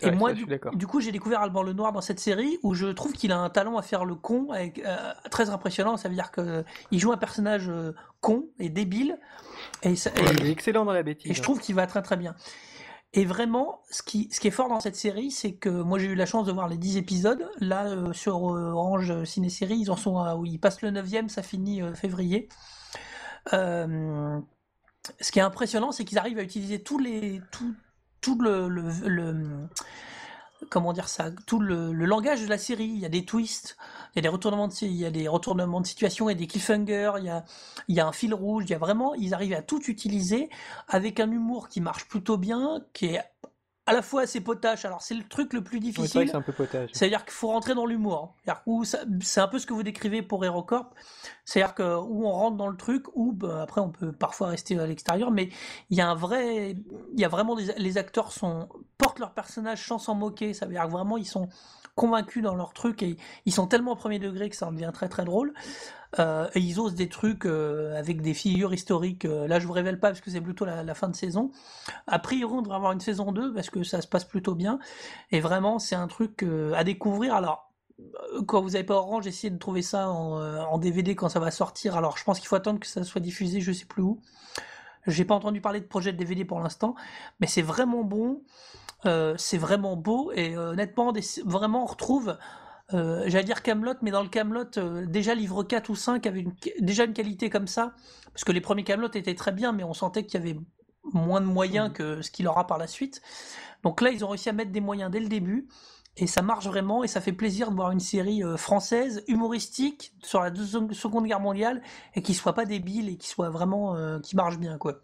[SPEAKER 2] et moi, du, coup, j'ai découvert Alban Lenoir dans cette série où je trouve qu'il a un talent à faire le con, avec, euh, très impressionnant. Ça veut dire qu'il joue un personnage euh, con et débile. Et,
[SPEAKER 1] il est excellent dans la bêtise.
[SPEAKER 2] Et je trouve qu'il va très très bien. Et vraiment, ce qui, ce qui est fort dans cette série, c'est que moi j'ai eu la chance de voir les 10 épisodes. Là, euh, sur Orange Ciné-Série, ils en sont où ils passent le 9 ça finit février. ce qui est impressionnant, c'est qu'ils arrivent à utiliser tous les, tout, tout le, comment dire ça, tout le, langage de la série. Il y a des twists, il y a des retournements de, il y a des retournements de situation, il y a des cliffhangers, il y a, il y a un fil rouge, il y a vraiment, ils arrivent à tout utiliser avec un humour qui marche plutôt bien, qui est à la fois assez potache. Alors c'est le truc le plus difficile.
[SPEAKER 1] c'est un peu potache.
[SPEAKER 2] C'est-à-dire qu'il faut rentrer dans l'humour. C'est un peu ce que vous décrivez pour HeroCorp. C'est-à-dire que où on rentre dans le truc, ou bah, après on peut parfois rester à l'extérieur, mais il y a un vrai, il y a vraiment des, les acteurs sont portent leur personnage sans s'en moquer. Ça veut dire que vraiment ils sont convaincus dans leur truc et ils sont tellement au premier degré que ça en devient très très drôle. Euh, et ils osent des trucs euh, avec des figures historiques. Euh, là, je vous révèle pas parce que c'est plutôt la, fin de saison. A priori, on devrait avoir une saison 2 parce que ça se passe plutôt bien. Et vraiment, c'est un truc à découvrir. Alors, quand vous n'avez pas Orange, essayez de trouver ça en, DVD quand ça va sortir. Alors, je pense qu'il faut attendre que ça soit diffusé, je sais plus où. J'ai pas entendu parler de projet de DVD pour l'instant, mais c'est vraiment bon. c'est vraiment beau et honnêtement, vraiment on retrouve euh, j'allais dire Camelot, mais dans le Camelot, euh, déjà livre 4 ou 5 avait déjà une qualité comme ça, parce que les premiers Camelot étaient très bien, mais on sentait qu'il y avait moins de moyens mm. que ce qu'il aura par la suite. Donc là, ils ont réussi à mettre des moyens dès le début, et ça marche vraiment, et ça fait plaisir de voir une série euh, française, humoristique, sur la Seconde Guerre mondiale, et qui soit pas débile, et qui soit vraiment, qui marche bien, quoi.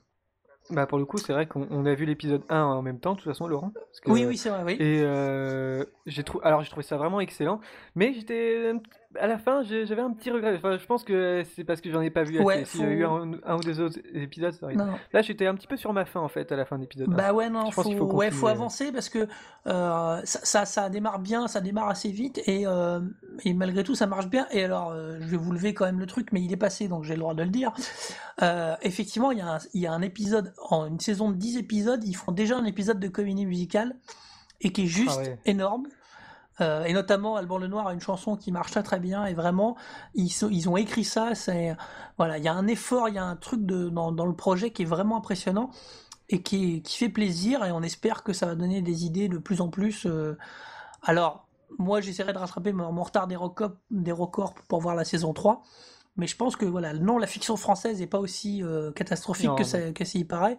[SPEAKER 1] Bah pour le coup, c'est vrai qu'on a vu l'épisode 1 en même temps, de toute façon, Laurent.
[SPEAKER 2] oui, oui, c'est vrai, oui.
[SPEAKER 1] Et euh, j'ai trouvé, alors j'ai trouvé ça vraiment excellent, mais j'étais à la fin, j'avais un petit regret. Enfin, je pense que c'est parce que j'en ai pas vu assez. S'il y a eu un, ou deux autres épisodes, ça aurait Là, j'étais un petit peu sur ma fin en fait à la fin de l'épisode.
[SPEAKER 2] Bah ouais, non, faut, faut, ouais, faut avancer parce que euh, ça, ça, démarre bien, ça démarre assez vite et, euh, et malgré tout, ça marche bien. Et alors, euh, je vais vous lever quand même le truc, mais il est passé donc j'ai le droit de le dire. effectivement, il y, a un, il y a un épisode, en une saison de 10 épisodes, ils font déjà un épisode de comédie musicale et qui est juste ah énorme. Euh, et notamment, Alban Lenoir a une chanson qui marche très très bien. Et vraiment, ils, ils ont écrit ça. C'est voilà, il y a un effort, il y a un truc de, dans, dans, le projet qui est vraiment impressionnant. et qui, qui fait plaisir et on espère que ça va donner des idées de plus en plus. euh. Alors, moi j'essaierai de rattraper mon, mon retard des records, des records pour voir la saison 3. Mais je pense que voilà, non, la fiction française n'est pas aussi euh, catastrophique
[SPEAKER 1] Non,
[SPEAKER 2] que, ça, que ça y paraît.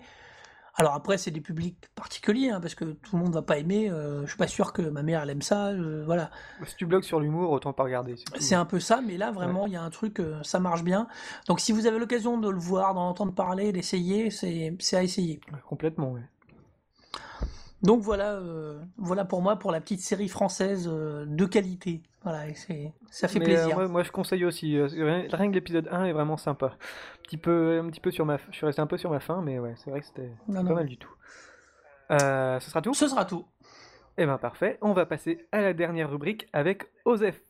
[SPEAKER 2] Alors après, c'est des publics particuliers, hein, parce que tout le monde va pas aimer. euh, je suis pas sûr que ma mère elle aime ça. euh, voilà,
[SPEAKER 1] Si tu bloques sur l'humour, autant pas regarder. c'est
[SPEAKER 2] un peu ça, mais là vraiment il y a un truc, euh, ça marche bien. Donc si vous avez l'occasion de le voir, d'en entendre parler, d'essayer, c'est à essayer.
[SPEAKER 1] Ouais, Complètement, ouais.
[SPEAKER 2] Donc voilà, euh, voilà pour moi pour la petite série française euh, de qualité. Voilà, et c'est ça fait
[SPEAKER 1] Mais,
[SPEAKER 2] plaisir.
[SPEAKER 1] euh, moi, moi, je conseille aussi. euh, rien que l'épisode 1 est vraiment sympa. Un petit peu, un petit peu sur ma, je suis resté un peu sur ma fin, mais ouais, c'est vrai que c'était pas
[SPEAKER 2] non.
[SPEAKER 1] mal du tout. Euh, ce sera tout?
[SPEAKER 2] Ce sera tout.
[SPEAKER 1] Eh ben parfait. On va passer à la dernière rubrique avec Osef.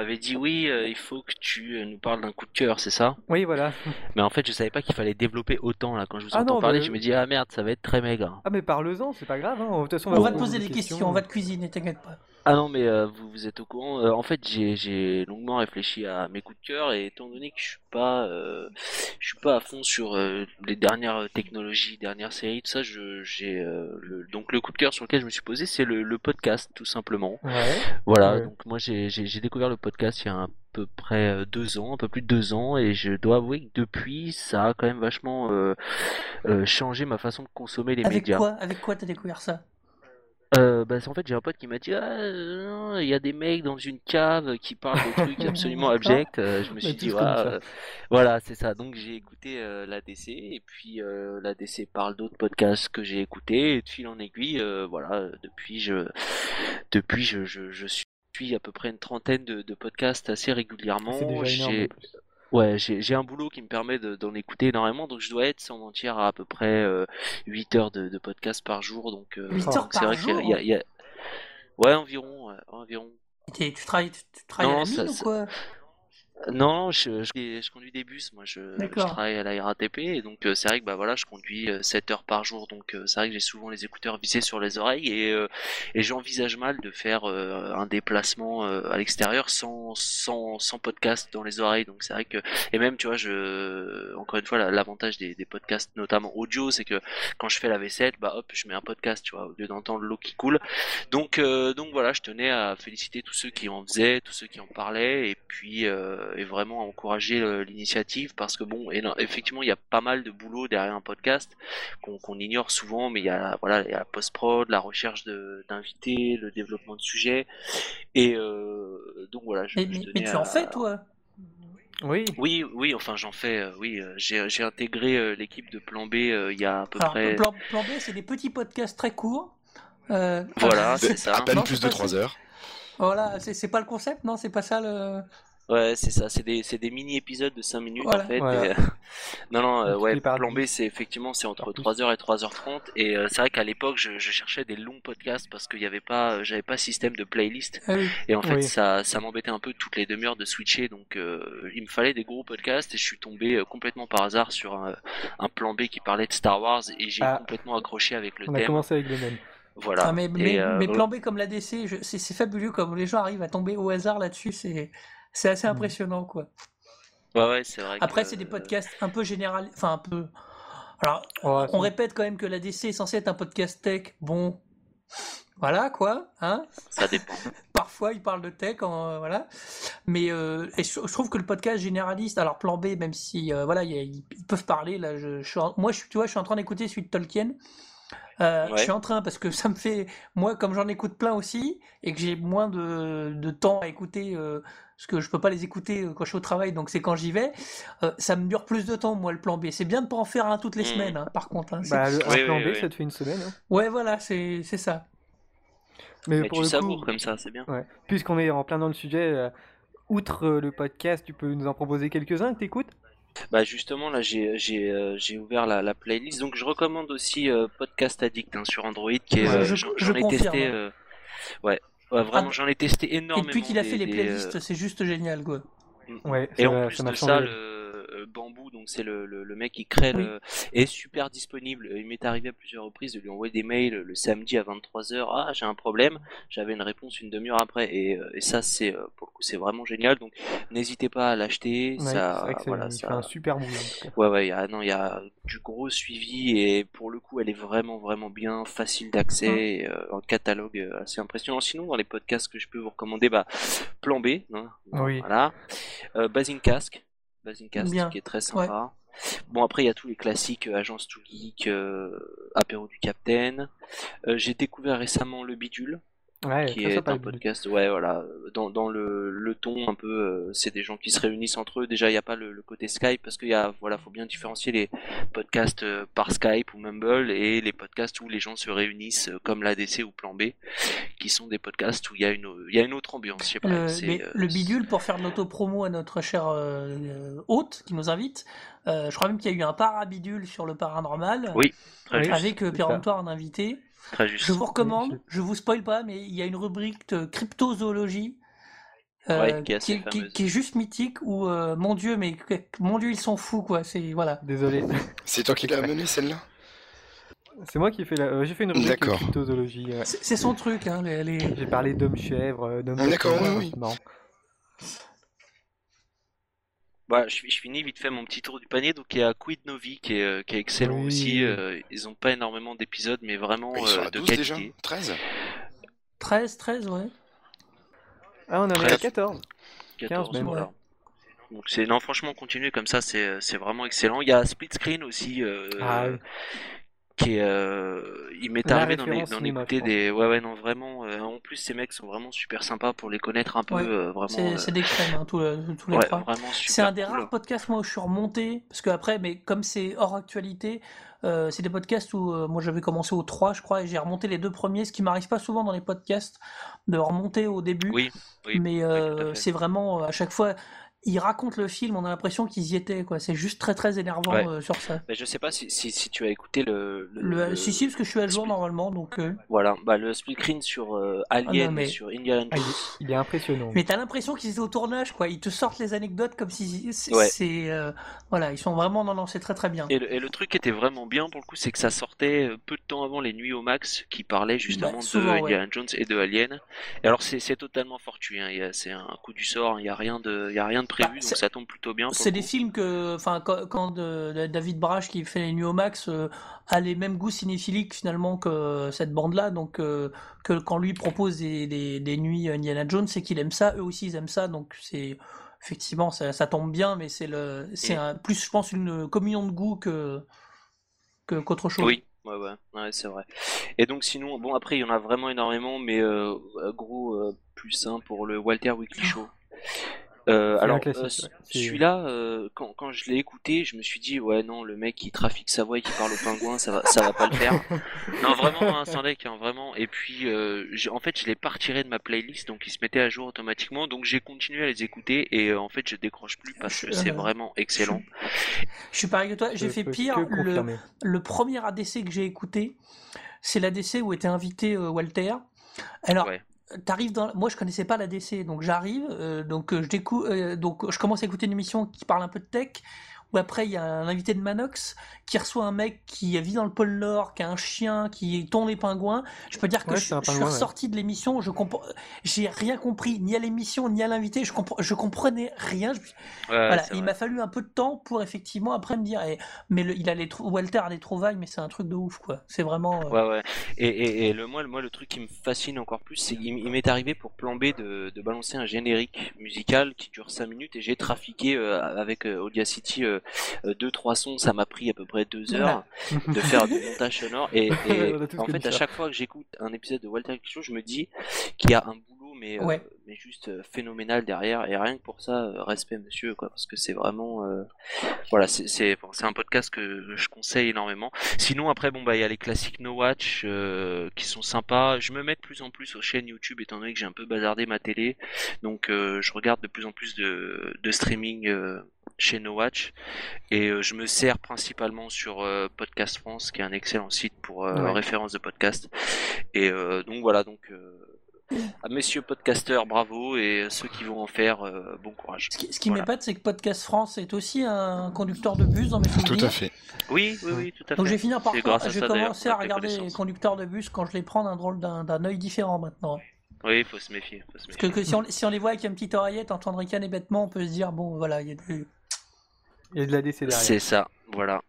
[SPEAKER 4] M'avait dit oui, euh, il faut que tu euh, nous parles d'un coup de cœur, c'est ça?
[SPEAKER 1] Oui, voilà.
[SPEAKER 4] Mais en fait, je savais pas qu'il fallait développer autant là. Quand je vous
[SPEAKER 1] Ah
[SPEAKER 4] entends
[SPEAKER 1] non,
[SPEAKER 4] parler,
[SPEAKER 1] mais-
[SPEAKER 4] je me dis ah merde, ça va être très maigre.
[SPEAKER 1] Ah mais parle-en, c'est pas grave. Hein. De toute façon,
[SPEAKER 2] On va te poser des questions, on va te cuisiner, t'inquiète pas.
[SPEAKER 4] Ah non, mais euh, vous, vous êtes au courant. Euh, en fait, j'ai, j'ai longuement réfléchi à mes coups de cœur et étant donné que je suis pas, euh, je suis pas à fond sur euh, les dernières technologies, dernières séries, tout ça, je, j'ai euh, le, donc le coup de cœur sur lequel je me suis posé, c'est le, le podcast, tout simplement.
[SPEAKER 1] Ouais.
[SPEAKER 4] Voilà.
[SPEAKER 1] Ouais.
[SPEAKER 4] Donc moi, j'ai, j'ai, j'ai découvert le podcast il y a à peu près euh, deux ans, un peu plus de deux ans, et je dois avouer que depuis, ça a quand même vachement euh, euh, changé ma façon de consommer les
[SPEAKER 2] Avec
[SPEAKER 4] médias.
[SPEAKER 2] quoi, avec quoi t'as découvert ça?
[SPEAKER 4] Euh, bah, c'est- en fait, j'ai un pote qui m'a dit, ah, non, il y a des mecs dans une cave qui parlent de trucs absolument abjects. Euh, je me suis dit,
[SPEAKER 1] ça.
[SPEAKER 4] euh, voilà, c'est ça. Donc, j'ai écouté euh, l'ADC et puis euh, l'ADC parle d'autres podcasts que j'ai écoutés et de fil en aiguille, euh, voilà, depuis, je, depuis, je, je, je suis à peu près une trentaine de, de podcasts assez régulièrement. Ouais, j'ai j'ai un boulot qui me permet de- d'en écouter énormément, donc je dois être sans mentir à à peu près euh, 8 heures de, de podcast par jour, donc euh,
[SPEAKER 2] 8
[SPEAKER 1] Oh.
[SPEAKER 2] heures
[SPEAKER 4] c'est
[SPEAKER 2] par
[SPEAKER 4] vrai qu'il y a-
[SPEAKER 2] jour
[SPEAKER 4] y a- y a- Ouais, environ, ouais, environ.
[SPEAKER 2] Tu travailles, tu, tu travailles
[SPEAKER 4] Non,
[SPEAKER 2] à la
[SPEAKER 4] ça-
[SPEAKER 2] mine ou
[SPEAKER 4] ça-
[SPEAKER 2] quoi?
[SPEAKER 4] Non, je, je, je conduis des bus, moi je, je travaille à la RATP et donc euh, c'est vrai que bah voilà, je conduis euh, 7 heures par jour donc euh, c'est vrai que j'ai souvent les écouteurs vissés sur les oreilles et, euh, et j'envisage mal de faire euh, un déplacement euh, à l'extérieur sans, sans, sans podcast dans les oreilles donc c'est vrai que et même tu vois je encore une fois la- l'avantage des, des podcasts notamment audio c'est que quand je fais la vaisselle bah hop je mets un podcast tu vois au lieu d'entendre l'eau qui coule. Donc euh, donc voilà je tenais à féliciter tous ceux qui en faisaient tous ceux qui en parlaient et puis euh, et vraiment à encourager euh, l'initiative parce que bon et non, effectivement il y a pas mal de boulot derrière un podcast qu'on ignore souvent mais il y a voilà il y a la post prod la recherche d'invités le développement de sujets et euh, donc voilà je,
[SPEAKER 2] mais,
[SPEAKER 4] je
[SPEAKER 2] tu en fais toi?
[SPEAKER 1] Oui.
[SPEAKER 4] oui oui enfin j'en fais euh, oui euh, j'ai intégré euh, l'équipe de Plan B euh, il y a à peu
[SPEAKER 2] Alors,
[SPEAKER 4] près
[SPEAKER 2] plan, plan B, c'est des petits podcasts très courts. Euh,
[SPEAKER 4] Voilà,
[SPEAKER 2] c'est-
[SPEAKER 4] ça.
[SPEAKER 3] À peine
[SPEAKER 2] non,
[SPEAKER 3] plus de
[SPEAKER 2] pas
[SPEAKER 3] 3
[SPEAKER 2] ça.
[SPEAKER 3] heures.
[SPEAKER 2] Voilà, c'est c'est pas le concept, non C'est pas ça le.
[SPEAKER 4] Ouais, c'est ça, c'est des, c'est des mini-épisodes de 5 minutes
[SPEAKER 2] Voilà.
[SPEAKER 4] en fait.
[SPEAKER 1] Voilà.
[SPEAKER 4] et, euh, non, non, euh, ouais, plan B, c'est effectivement, c'est entre
[SPEAKER 1] Par plus.
[SPEAKER 4] 3h et 3h30. Et euh, c'est vrai qu'à l'époque, je, je cherchais des longs podcasts parce qu'il y avait pas, euh, j'avais pas système de playlist.
[SPEAKER 2] Ah oui.
[SPEAKER 4] Et en fait,
[SPEAKER 1] Oui.
[SPEAKER 4] ça, ça m'embêtait un peu toutes les demi-heures de switcher. Donc, euh, il me fallait des gros podcasts et je suis tombé euh, complètement par hasard sur un, un plan B qui parlait de Star Wars et j'ai
[SPEAKER 1] Ah.
[SPEAKER 4] complètement accroché avec le
[SPEAKER 1] On a
[SPEAKER 4] thème.
[SPEAKER 1] commencé avec le même.
[SPEAKER 4] Voilà.
[SPEAKER 2] Ah, mais, mais,
[SPEAKER 4] euh,
[SPEAKER 2] mais plan B comme l'ADC, c'est fabuleux comme les gens arrivent à tomber au hasard là-dessus, c'est c'est assez
[SPEAKER 1] Mm.
[SPEAKER 2] impressionnant quoi.
[SPEAKER 4] Ouais, ouais, c'est vrai.
[SPEAKER 2] Après,
[SPEAKER 4] que,
[SPEAKER 2] c'est des podcasts un peu général, enfin un peu. Alors,
[SPEAKER 1] Ouais,
[SPEAKER 2] on répète quand même que l'ADC est censé être un podcast tech. Bon, voilà quoi, hein.
[SPEAKER 4] Ça dépend.
[SPEAKER 2] Parfois, ils parlent de tech, en, euh, voilà. Mais euh, et je, trouve que le podcast généraliste, alors plan B, même si euh, voilà, ils, peuvent parler. Là, je, je suis en- moi, je, suis- tu vois, je suis en train d'écouter celui de Tolkien. Euh,
[SPEAKER 4] Ouais.
[SPEAKER 2] Je suis en train parce que ça me fait, moi, comme j'en écoute plein aussi et que j'ai moins de, de temps à écouter, euh, parce que je peux pas les écouter euh, quand je suis au travail, donc c'est quand j'y vais. euh, ça me dure plus de temps, moi, le plan B. C'est bien de pas en faire un toutes les
[SPEAKER 4] Mhm.
[SPEAKER 2] semaines, hein, par contre. hein. C'est-
[SPEAKER 1] Bah, le, un
[SPEAKER 4] Oui,
[SPEAKER 1] plan
[SPEAKER 4] oui,
[SPEAKER 1] B,
[SPEAKER 4] oui.
[SPEAKER 1] ça te fait une semaine. hein.
[SPEAKER 2] Ouais, voilà, c'est c'est ça.
[SPEAKER 1] Mais
[SPEAKER 4] Mais
[SPEAKER 1] pour
[SPEAKER 4] tu
[SPEAKER 1] le
[SPEAKER 4] savoures
[SPEAKER 1] coup,
[SPEAKER 4] comme ça, c'est bien.
[SPEAKER 1] ouais. puisqu'on est en plein dans le sujet, euh, outre euh, le podcast, tu peux nous en proposer quelques-uns que t'écoutes?
[SPEAKER 4] Bah justement là j'ai j'ai euh, j'ai ouvert la, la playlist donc je recommande aussi euh, Podcast Addict hein, sur Android qui est
[SPEAKER 1] Ouais,
[SPEAKER 4] euh,
[SPEAKER 2] je-
[SPEAKER 4] j'en
[SPEAKER 2] je
[SPEAKER 4] j'en ai
[SPEAKER 2] confirme.
[SPEAKER 4] testé euh, ouais ouais vraiment
[SPEAKER 2] Ah,
[SPEAKER 4] j'en ai testé
[SPEAKER 2] Et
[SPEAKER 4] énormément
[SPEAKER 2] depuis qu'il a fait
[SPEAKER 4] des-
[SPEAKER 2] les
[SPEAKER 4] des, euh,
[SPEAKER 2] playlists, c'est juste génial, quoi.
[SPEAKER 1] Ouais,
[SPEAKER 4] et
[SPEAKER 1] ça
[SPEAKER 4] en
[SPEAKER 1] m'a-
[SPEAKER 4] plus
[SPEAKER 1] ça m'a
[SPEAKER 4] de ça le Bambou donc c'est le, le, mec qui crée le, est super disponible. Il m'est arrivé à plusieurs reprises de lui envoyer des mails le samedi à 23h. Ah, j'ai un problème. J'avais une réponse une demi-heure après. Et, et ça, c'est pour le coup, c'est vraiment génial. Donc n'hésitez pas à l'acheter. ça,
[SPEAKER 1] voilà, ça fait un super boulot.
[SPEAKER 4] Ouais, ouais, y a, non, il y a du gros suivi et pour le coup, elle est vraiment, vraiment bien, facile d'accès, mmh. un catalogue assez impressionnant. Sinon, dans les podcasts que je peux vous recommander, bah, Plan B, hein,
[SPEAKER 1] oui.
[SPEAKER 4] voilà. Euh, Casque, qui est très sympa. Bon après il y a tous les classiques euh, Agence to Geek, euh, Apéro du Capitaine. Euh, j'ai découvert récemment le Bidule, qui est un podcast, ouais, voilà, dans, dans le, le, ton un peu, euh, c'est des gens qui se réunissent entre eux. Déjà, il n'y a pas le, côté Skype parce qu'il y a, voilà, faut bien différencier les podcasts euh, par Skype ou Mumble et les podcasts où les gens se réunissent euh, comme l'ADC ou Plan B, qui sont des podcasts où il y a une, il y a une autre ambiance. Je sais pas,
[SPEAKER 2] le, le bidule pour faire de l'autopromo à notre cher hôte qui nous invite. je crois même qu'il y a eu un parabidule sur le paranormal.
[SPEAKER 4] Oui.
[SPEAKER 2] Avec péremptoire en invité. Je vous recommande, je vous spoil pas, mais il y a une rubrique de cryptozoologie euh, qui, est juste mythique où euh, mon dieu mais mon dieu ils sont fous quoi c'est voilà.
[SPEAKER 1] Désolé.
[SPEAKER 3] C'est toi qui l'as amené celle-là.
[SPEAKER 1] C'est moi qui ai fait la euh, j'ai fait une rubrique de cryptozoologie
[SPEAKER 2] c'est son truc hein, les,
[SPEAKER 1] j'ai parlé d'hommes chèvres d'hommes
[SPEAKER 3] ah, d'accord oui,
[SPEAKER 4] bah, je, je, finis vite fait mon petit tour du panier. Donc il y a Quid Novi qui est, euh, qui est excellent aussi. Euh, ils ont pas énormément d'épisodes, mais vraiment euh, de qualité. Déjà?
[SPEAKER 3] 13
[SPEAKER 2] 13, 13, ouais.
[SPEAKER 1] Ah, on en est à 14.
[SPEAKER 4] 15 même. Voilà. Donc c'est non franchement continuer comme ça c'est vraiment excellent. Il y a Split Screen aussi ah, oui qui euh, il m'est arrivé d'en écouter des ouais ouais non vraiment euh, en plus ces mecs sont vraiment super sympas pour les connaître un peu euh, vraiment
[SPEAKER 2] c'est des crèmes hein, tous, tous, les trois. c'est un des rares podcasts moi où je suis remonté parce que après mais comme c'est hors actualité c'est des podcasts où moi j'avais commencé au 3 je crois et j'ai remonté les deux premiers ce qui m'arrive pas souvent dans les podcasts de remonter au début.
[SPEAKER 4] Oui,
[SPEAKER 2] mais c'est vraiment à chaque fois ils racontent le film, on a l'impression qu'ils y étaient, quoi. C'est juste très très énervant euh, sur ça.
[SPEAKER 4] Mais je sais pas si, si, tu as écouté le.
[SPEAKER 2] le, Si, si, parce que je suis à jour normalement, donc. Euh.
[SPEAKER 4] Voilà, bah, le split screen sur euh, Alien ah, et sur Indiana
[SPEAKER 1] ah, il, est impressionnant.
[SPEAKER 2] Mais t'as l'impression qu'ils étaient au tournage, quoi. Ils te sortent les anecdotes comme si. C'est. Voilà, ils sont vraiment. Non, non, c'est très très bien.
[SPEAKER 4] Et le, truc qui était vraiment bien pour le coup, c'est que ça sortait peu de temps avant les nuits au max qui parlaient justement bah, de Indiana Jones et de Alien. Et alors, c'est totalement fortuit, hein. c'est un coup du sort, il n'y a rien de. Y a rien de prévu, bah, donc ça tombe plutôt bien.
[SPEAKER 2] C'est des films que, enfin, quand, David Brash qui fait les Nuits au Max euh, a les mêmes goûts cinéphiliques finalement que cette bande-là, donc euh, que quand lui propose des, des, nuits Indiana Jones, c'est qu'il aime ça, eux aussi ils aiment ça, donc c'est effectivement ça, tombe bien, mais c'est le, c'est un, plus je pense une communion de goût que qu'autre chose.
[SPEAKER 4] Oui. Ouais, ouais, c'est vrai. Et donc, sinon, bon, après, il y en a vraiment énormément, mais euh, gros, plus simple pour le Walter Weekly Show. Euh, alors, euh, celui-là, euh, quand, quand, je l'ai écouté, je me suis dit, ouais, non, le mec qui trafique sa voix et qui parle au pingouin, ça va, ça va pas le faire. non, vraiment, hein, sans deck, hein, vraiment. Et puis, en fait, je l'ai pas retiré de ma playlist, donc il se mettait à jour automatiquement. Donc, j'ai continué à les écouter et en fait, je décroche plus parce que c'est vraiment excellent.
[SPEAKER 2] Je suis pareil que toi, j'ai fait pire. Le, le, premier ADC que j'ai écouté, c'est l'ADC où était invité Walter. Alors, t'arrives dans moi je connaissais pas la DC donc j'arrive euh, donc euh, je découvre euh, donc je commence à écouter une émission qui parle un peu de tech ou après il y a un invité de Manox qui reçoit un mec qui vit dans le pôle Nord, qui a un chien, qui tourne les pingouins. Je peux dire que je, suis ressorti de l'émission, je comprends, j'ai rien compris ni à l'émission ni à l'invité, je, je comprenais rien. voilà, il m'a fallu un peu de temps pour effectivement après me dire, eh, mais il a les Walter a des trouvailles, mais c'est un truc de ouf quoi. C'est vraiment.
[SPEAKER 4] Euh, ouais ouais. Et, et, le moi, moi le truc qui me fascine encore plus, c'est qu'il m'est arrivé pour plan B de, de, balancer un générique musical qui dure 5 minutes et j'ai trafiqué euh, avec euh, Audacity 2-3 sons, ça m'a pris à peu près deux heures de faire du montage sonore. Et, en fait, à chaque fois que j'écoute un épisode de Walter Show, je me dis qu'il y a un mais, euh, mais juste euh, phénoménal derrière. Et rien que pour ça, euh, respect, monsieur, quoi, parce que c'est vraiment. voilà, c'est bon, un podcast que je conseille énormément. Sinon, après, bon, bah, il y a les classiques No Watch qui sont sympas. Je me mets de plus en plus aux chaînes YouTube, étant donné que j'ai un peu bazardé ma télé. Donc, je regarde de plus en plus de, de streaming chez No Watch et euh, je me sers principalement sur euh, Podcast France qui est un excellent site pour euh, référence de podcast et donc voilà donc à messieurs podcasteurs, bravo, et ceux qui vont en faire, bon courage.
[SPEAKER 2] Ce qui, ce qui m'épate, c'est que Podcast France est aussi un conducteur de bus dans mes souvenirs.
[SPEAKER 3] Tout à fait.
[SPEAKER 4] Oui, oui, oui, tout à fait.
[SPEAKER 2] Donc je vais finir par. Je vais commencer à regarder les conducteurs de bus quand je les prends d'un drôle d'un œil différent maintenant.
[SPEAKER 4] Oui, il faut se méfier. Faut se
[SPEAKER 2] méfier. Parce que, si, on, si, on, les voit avec une petite oreillette, entendre ricaner bêtement, on peut se dire, bon, voilà, il y a du...
[SPEAKER 1] Il y a de la DC derrière.
[SPEAKER 4] C'est ça, voilà.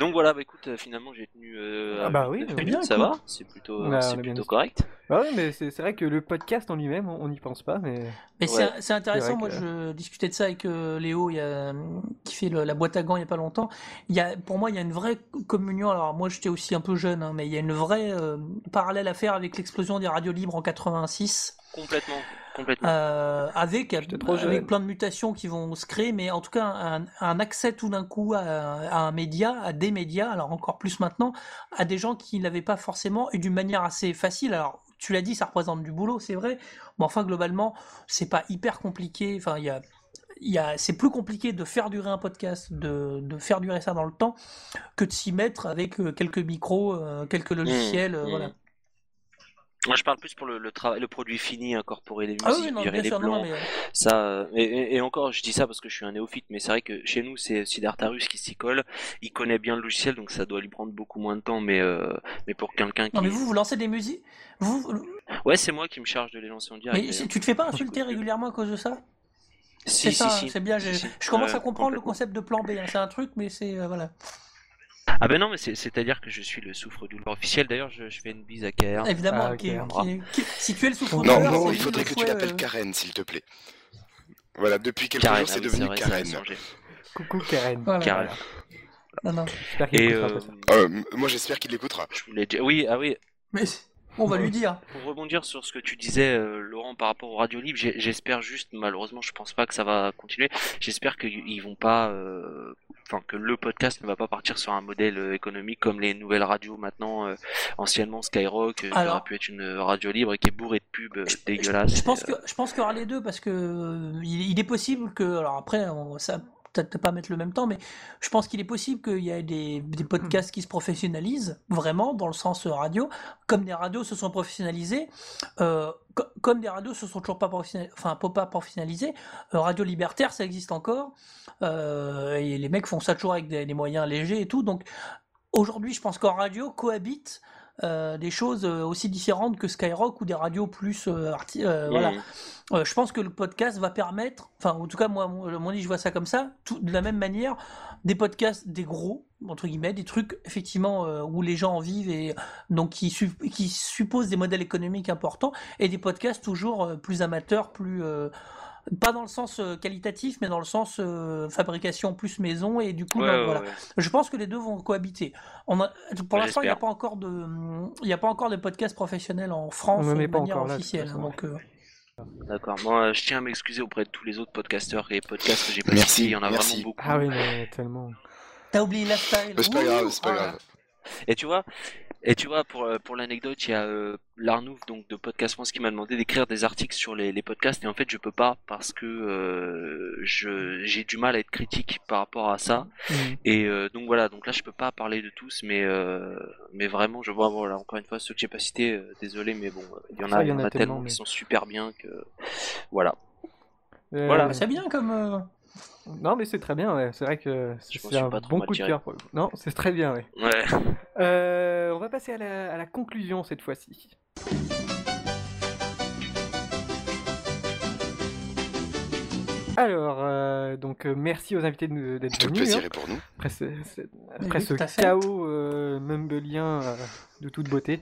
[SPEAKER 4] Donc voilà, bah écoute, euh, finalement j'ai tenu. Euh,
[SPEAKER 1] ah bah oui,
[SPEAKER 4] bien, ça va, c'est plutôt, bah, c'est plutôt correct.
[SPEAKER 1] Bah oui, mais c'est vrai que le podcast en lui-même, on n'y pense pas, mais.
[SPEAKER 2] Mais c'est intéressant. Moi, je discutais de ça avec euh, Léo, il y a, qui fait la boîte à gants il y a pas longtemps. Il y a, pour moi, il y a une vraie communion. Alors moi, j'étais aussi un peu jeune, hein, mais il y a une vraie parallèle à faire avec l'explosion des radios libres en 86.
[SPEAKER 4] Complètement.
[SPEAKER 2] Euh, avec, avec plein de mutations qui vont se créer, mais en tout cas un, un accès tout d'un coup à, un média, à des médias, alors encore plus maintenant, à des gens qui n'avaient pas forcément et d'une manière assez facile. Alors tu l'as dit, ça représente du boulot, c'est vrai, mais enfin globalement c'est pas hyper compliqué. Enfin il y a il y a, c'est plus compliqué de faire durer un podcast, de, de, faire durer ça dans le temps, que de s'y mettre avec euh, quelques micros, euh, quelques logiciels, mmh, voilà.
[SPEAKER 4] Moi, je parle plus pour le, le travail, le produit fini, incorporer les ah musiques, virer les plans. Ça, et, et, encore, je dis ça parce que je suis un néophyte, mais c'est vrai que chez nous, c'est Sidartarus qui s'y colle. Il connaît bien le logiciel, donc ça doit lui prendre beaucoup moins de temps. Mais, euh, mais pour quelqu'un qui.
[SPEAKER 2] Non, mais vous, vous lancez des musiques? Vous...
[SPEAKER 4] Ouais, c'est moi qui me charge de les lancer en direct.
[SPEAKER 2] Mais tu te fais pas insulter régulièrement à cause de ça? C'est ça, si, c'est bien. je commence à comprendre le concept de plan B. Hein. C'est un truc, mais c'est. Euh, voilà.
[SPEAKER 4] Ah ben non, mais c'est-à-dire que je suis le souffre-douleur officiel. D'ailleurs, je, fais une bise à Karen.
[SPEAKER 2] Évidemment, ah, si tu es le souffre-douleur...
[SPEAKER 3] Non, non, il faudrait que tu l'appelles euh, Karen, s'il te plaît. Voilà, depuis quelques jours, c'est ah devenu Karen.
[SPEAKER 1] Coucou Karen.
[SPEAKER 2] Karen. Non, non.
[SPEAKER 3] Et euh... Euh, moi, j'espère qu'il l'écoutera.
[SPEAKER 4] Je voulais dire... Oui, ah oui.
[SPEAKER 2] Mais on va lui dire.
[SPEAKER 4] Pour rebondir sur ce que tu disais, euh, Laurent, par rapport aux radios libres, j'espère juste, malheureusement, je pense pas que ça va continuer. J'espère qu'ils vont pas, euh, enfin, que le podcast ne va pas partir sur un modèle euh, économique comme les nouvelles radios maintenant, anciennement Skyrock, qui aurait pu être une radio libre et qui est bourrée de pubs dégueulasses.
[SPEAKER 2] Je pense que je pense qu'il y aura les deux parce que il, est possible que, alors après, ça peut-être pas mettre le même temps, mais je pense qu'il est possible qu'il y ait des, podcasts qui se professionnalisent vraiment dans le sens radio, comme des radios se sont professionnalisées, euh, comme des radios se sont toujours pas professionnalisées, enfin pas professionnalisées. Euh, radio libertaire, ça existe encore, euh, et les mecs font ça toujours avec des, des moyens légers et tout. Donc aujourd'hui, je pense qu'en radio cohabitent euh, des choses euh, aussi différentes que Skyrock ou des radios plus euh, voilà. Mmh. je pense que le podcast va permettre, enfin en tout cas moi mon, je vois ça comme ça, tout, de la même manière, des podcasts, des gros entre guillemets, des trucs effectivement où les gens en vivent et donc qui, qui supposent des modèles économiques importants et des podcasts toujours plus amateurs, plus pas dans le sens euh, qualitatif, mais dans le sens euh, fabrication plus maison, et du coup, voilà. Je pense que les deux vont cohabiter. On a, pour l'instant, il n'y a pas encore de, il n'y a pas encore de podcast professionnel en France de manière officielle. Là, donc, euh...
[SPEAKER 4] D'accord. Moi, je tiens à m'excuser auprès de tous les autres podcasteurs et podcasts que j'ai pas Merci. Il y en a vraiment beaucoup.
[SPEAKER 1] Ah oui, mais tellement.
[SPEAKER 2] T'as oublié la style.
[SPEAKER 3] C'est pas grave, c'est pas grave.
[SPEAKER 4] Et tu vois, et tu vois, pour, euh, pour l'anecdote, il y a euh, Larnouf donc de Podcast France qui m'a demandé d'écrire des articles sur les, les, podcasts. Et en fait je peux pas parce que euh, je j'ai du mal à être critique par rapport à ça. Mmh. et euh, donc voilà donc là je peux pas parler de tous mais euh, mais vraiment je vois voilà encore une fois ceux que j'ai pas cités désolé mais bon il y en a, y en a, tellement, qui sont super bien que voilà.
[SPEAKER 2] Voilà. C'est bien comme
[SPEAKER 1] non, mais c'est très bien, ouais. C'est vrai que c'est un bon coup de cœur. Non, c'est très bien, ouais.
[SPEAKER 4] ouais.
[SPEAKER 1] Euh, on va passer à la, à la conclusion cette fois-ci. Alors, euh, donc euh, merci aux invités d'être venus.
[SPEAKER 3] Tout plaisir hein. pour nous.
[SPEAKER 1] Après, ce, chaos euh, mumbleien de toute beauté.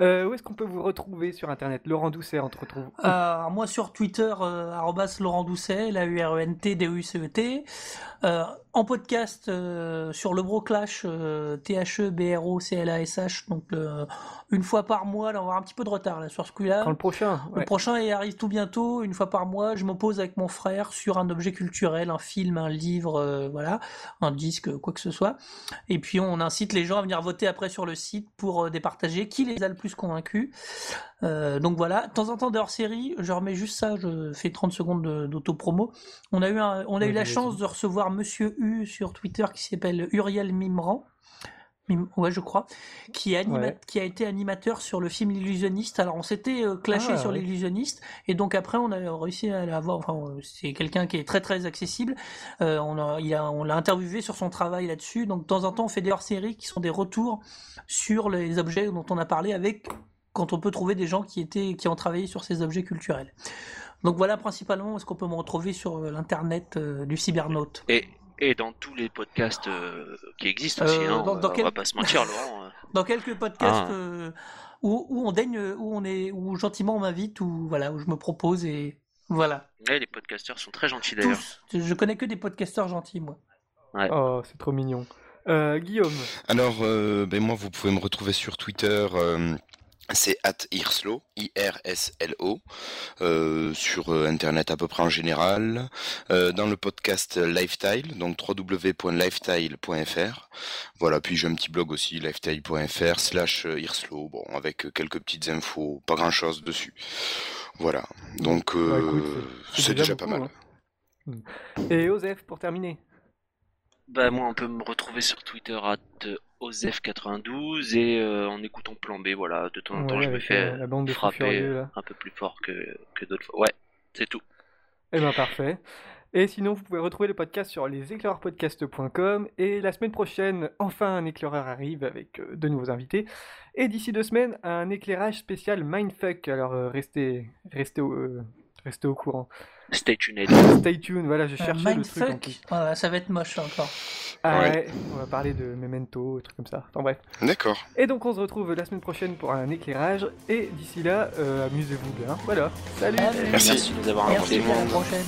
[SPEAKER 1] Euh, où est-ce qu'on peut vous retrouver sur Internet Laurent Doucet, on te retrouve
[SPEAKER 2] euh, Moi sur Twitter, euh, Laurent Doucet, la u r e n t d u c e t euh, en podcast sur le Broclash, T-H-E-B-R-O-C-L-A-S-H, donc une fois par mois, là on va avoir un petit peu de retard là, sur ce coup-là.
[SPEAKER 1] Quand le prochain
[SPEAKER 2] Le prochain il arrive tout bientôt, une fois par mois, je m'oppose avec mon frère sur un objet culturel, un film, un livre, voilà, un disque, quoi que ce soit. Et puis on incite les gens à venir voter après sur le site pour départager qui les a le plus convaincus. donc voilà, de temps en temps hors série, je remets juste ça, je fais 30 secondes d'auto-promo. On a eu, on a eu la chance de recevoir Monsieur U sur Twitter qui s'appelle Uriel Mimran. Ouais, je crois, qui, est
[SPEAKER 1] Ouais.
[SPEAKER 2] qui a été animateur sur le film L'illusionniste. Alors, on s'était euh, clashé
[SPEAKER 1] Ah,
[SPEAKER 2] sur
[SPEAKER 1] ouais.
[SPEAKER 2] l'illusionniste, et donc après, on a réussi à l'avoir. Enfin, euh, c'est quelqu'un qui est très très accessible. Euh, on a, il a, on l'a interviewé sur son travail là-dessus. Donc, de temps en temps, on fait des hors-séries qui sont des retours sur les objets dont on a parlé avec quand on peut trouver des gens qui étaient, qui ont travaillé sur ces objets culturels. Donc voilà principalement ce qu'on peut me retrouver sur euh, l'internet euh, du cybernaute.
[SPEAKER 4] Et, et dans tous les podcasts euh, qui existent
[SPEAKER 2] Euh,
[SPEAKER 4] aussi, hein,
[SPEAKER 2] dans-
[SPEAKER 4] on,
[SPEAKER 2] dans
[SPEAKER 4] va,
[SPEAKER 2] quel-
[SPEAKER 4] on va pas se mentir, Laurent. euh.
[SPEAKER 2] dans quelques podcasts
[SPEAKER 4] Ah.
[SPEAKER 2] euh, où, où on daigne, où on est, où gentiment on m'invite, où voilà, où je me propose et voilà.
[SPEAKER 4] Ouais, les podcasteurs sont très gentils d'ailleurs.
[SPEAKER 2] Tous. Je connais que des podcasteurs gentils, moi.
[SPEAKER 1] Oh, c'est trop mignon. Euh, Guillaume,
[SPEAKER 3] Alors, euh, ben moi, vous pouvez me retrouver sur Twitter. euh, c'est at Irslo, I-R-S-L-O, euh, sur euh, Internet à peu près en général, euh, dans le podcast Lifetile, donc www.lifetile.fr. Voilà, puis j'ai un petit blog aussi, lifetile.fr slash Irslo, bon, avec quelques petites infos, pas grand-chose dessus. Voilà, donc euh,
[SPEAKER 1] Bah, c'est-
[SPEAKER 3] déjà, pas mal.
[SPEAKER 1] hein. Et Osef, pour terminer.
[SPEAKER 4] Bah moi on peut me retrouver sur Twitter à OZEF92 et euh, en écoutant Plan B, voilà, de temps en temps
[SPEAKER 1] Ouais,
[SPEAKER 4] je me fais
[SPEAKER 1] euh, la bande fous
[SPEAKER 4] frapper
[SPEAKER 1] furieux,
[SPEAKER 4] un peu plus fort que, que d'autres fois. Ouais, c'est tout.
[SPEAKER 1] Eh ben parfait. Et sinon, vous pouvez retrouver le podcast sur leséclaireuspodcast.com. Et la semaine prochaine, enfin, un éclaireur arrive avec euh, de nouveaux invités. Et d'ici deux semaines, un éclairage spécial Mindfuck. Alors, euh, restez, restez, au, euh, restez au courant.
[SPEAKER 4] Stay tuned.
[SPEAKER 1] Stay tuned, voilà, je
[SPEAKER 2] Euh,
[SPEAKER 1] cherchais le truc en
[SPEAKER 2] Mindfuck,
[SPEAKER 1] plus.
[SPEAKER 2] voilà, ça va être moche encore.
[SPEAKER 1] Ah
[SPEAKER 3] Ouais.
[SPEAKER 1] ouais, on va parler de Memento, des trucs comme ça. Enfin bref.
[SPEAKER 3] D'accord.
[SPEAKER 1] Et donc, on se retrouve la semaine prochaine pour un éclairage. Et d'ici là, euh, amusez-vous bien. Voilà. Salut
[SPEAKER 2] Allez,
[SPEAKER 3] Merci.
[SPEAKER 4] Merci de nous avoir
[SPEAKER 2] Merci,
[SPEAKER 4] invités.
[SPEAKER 2] à la prochaine.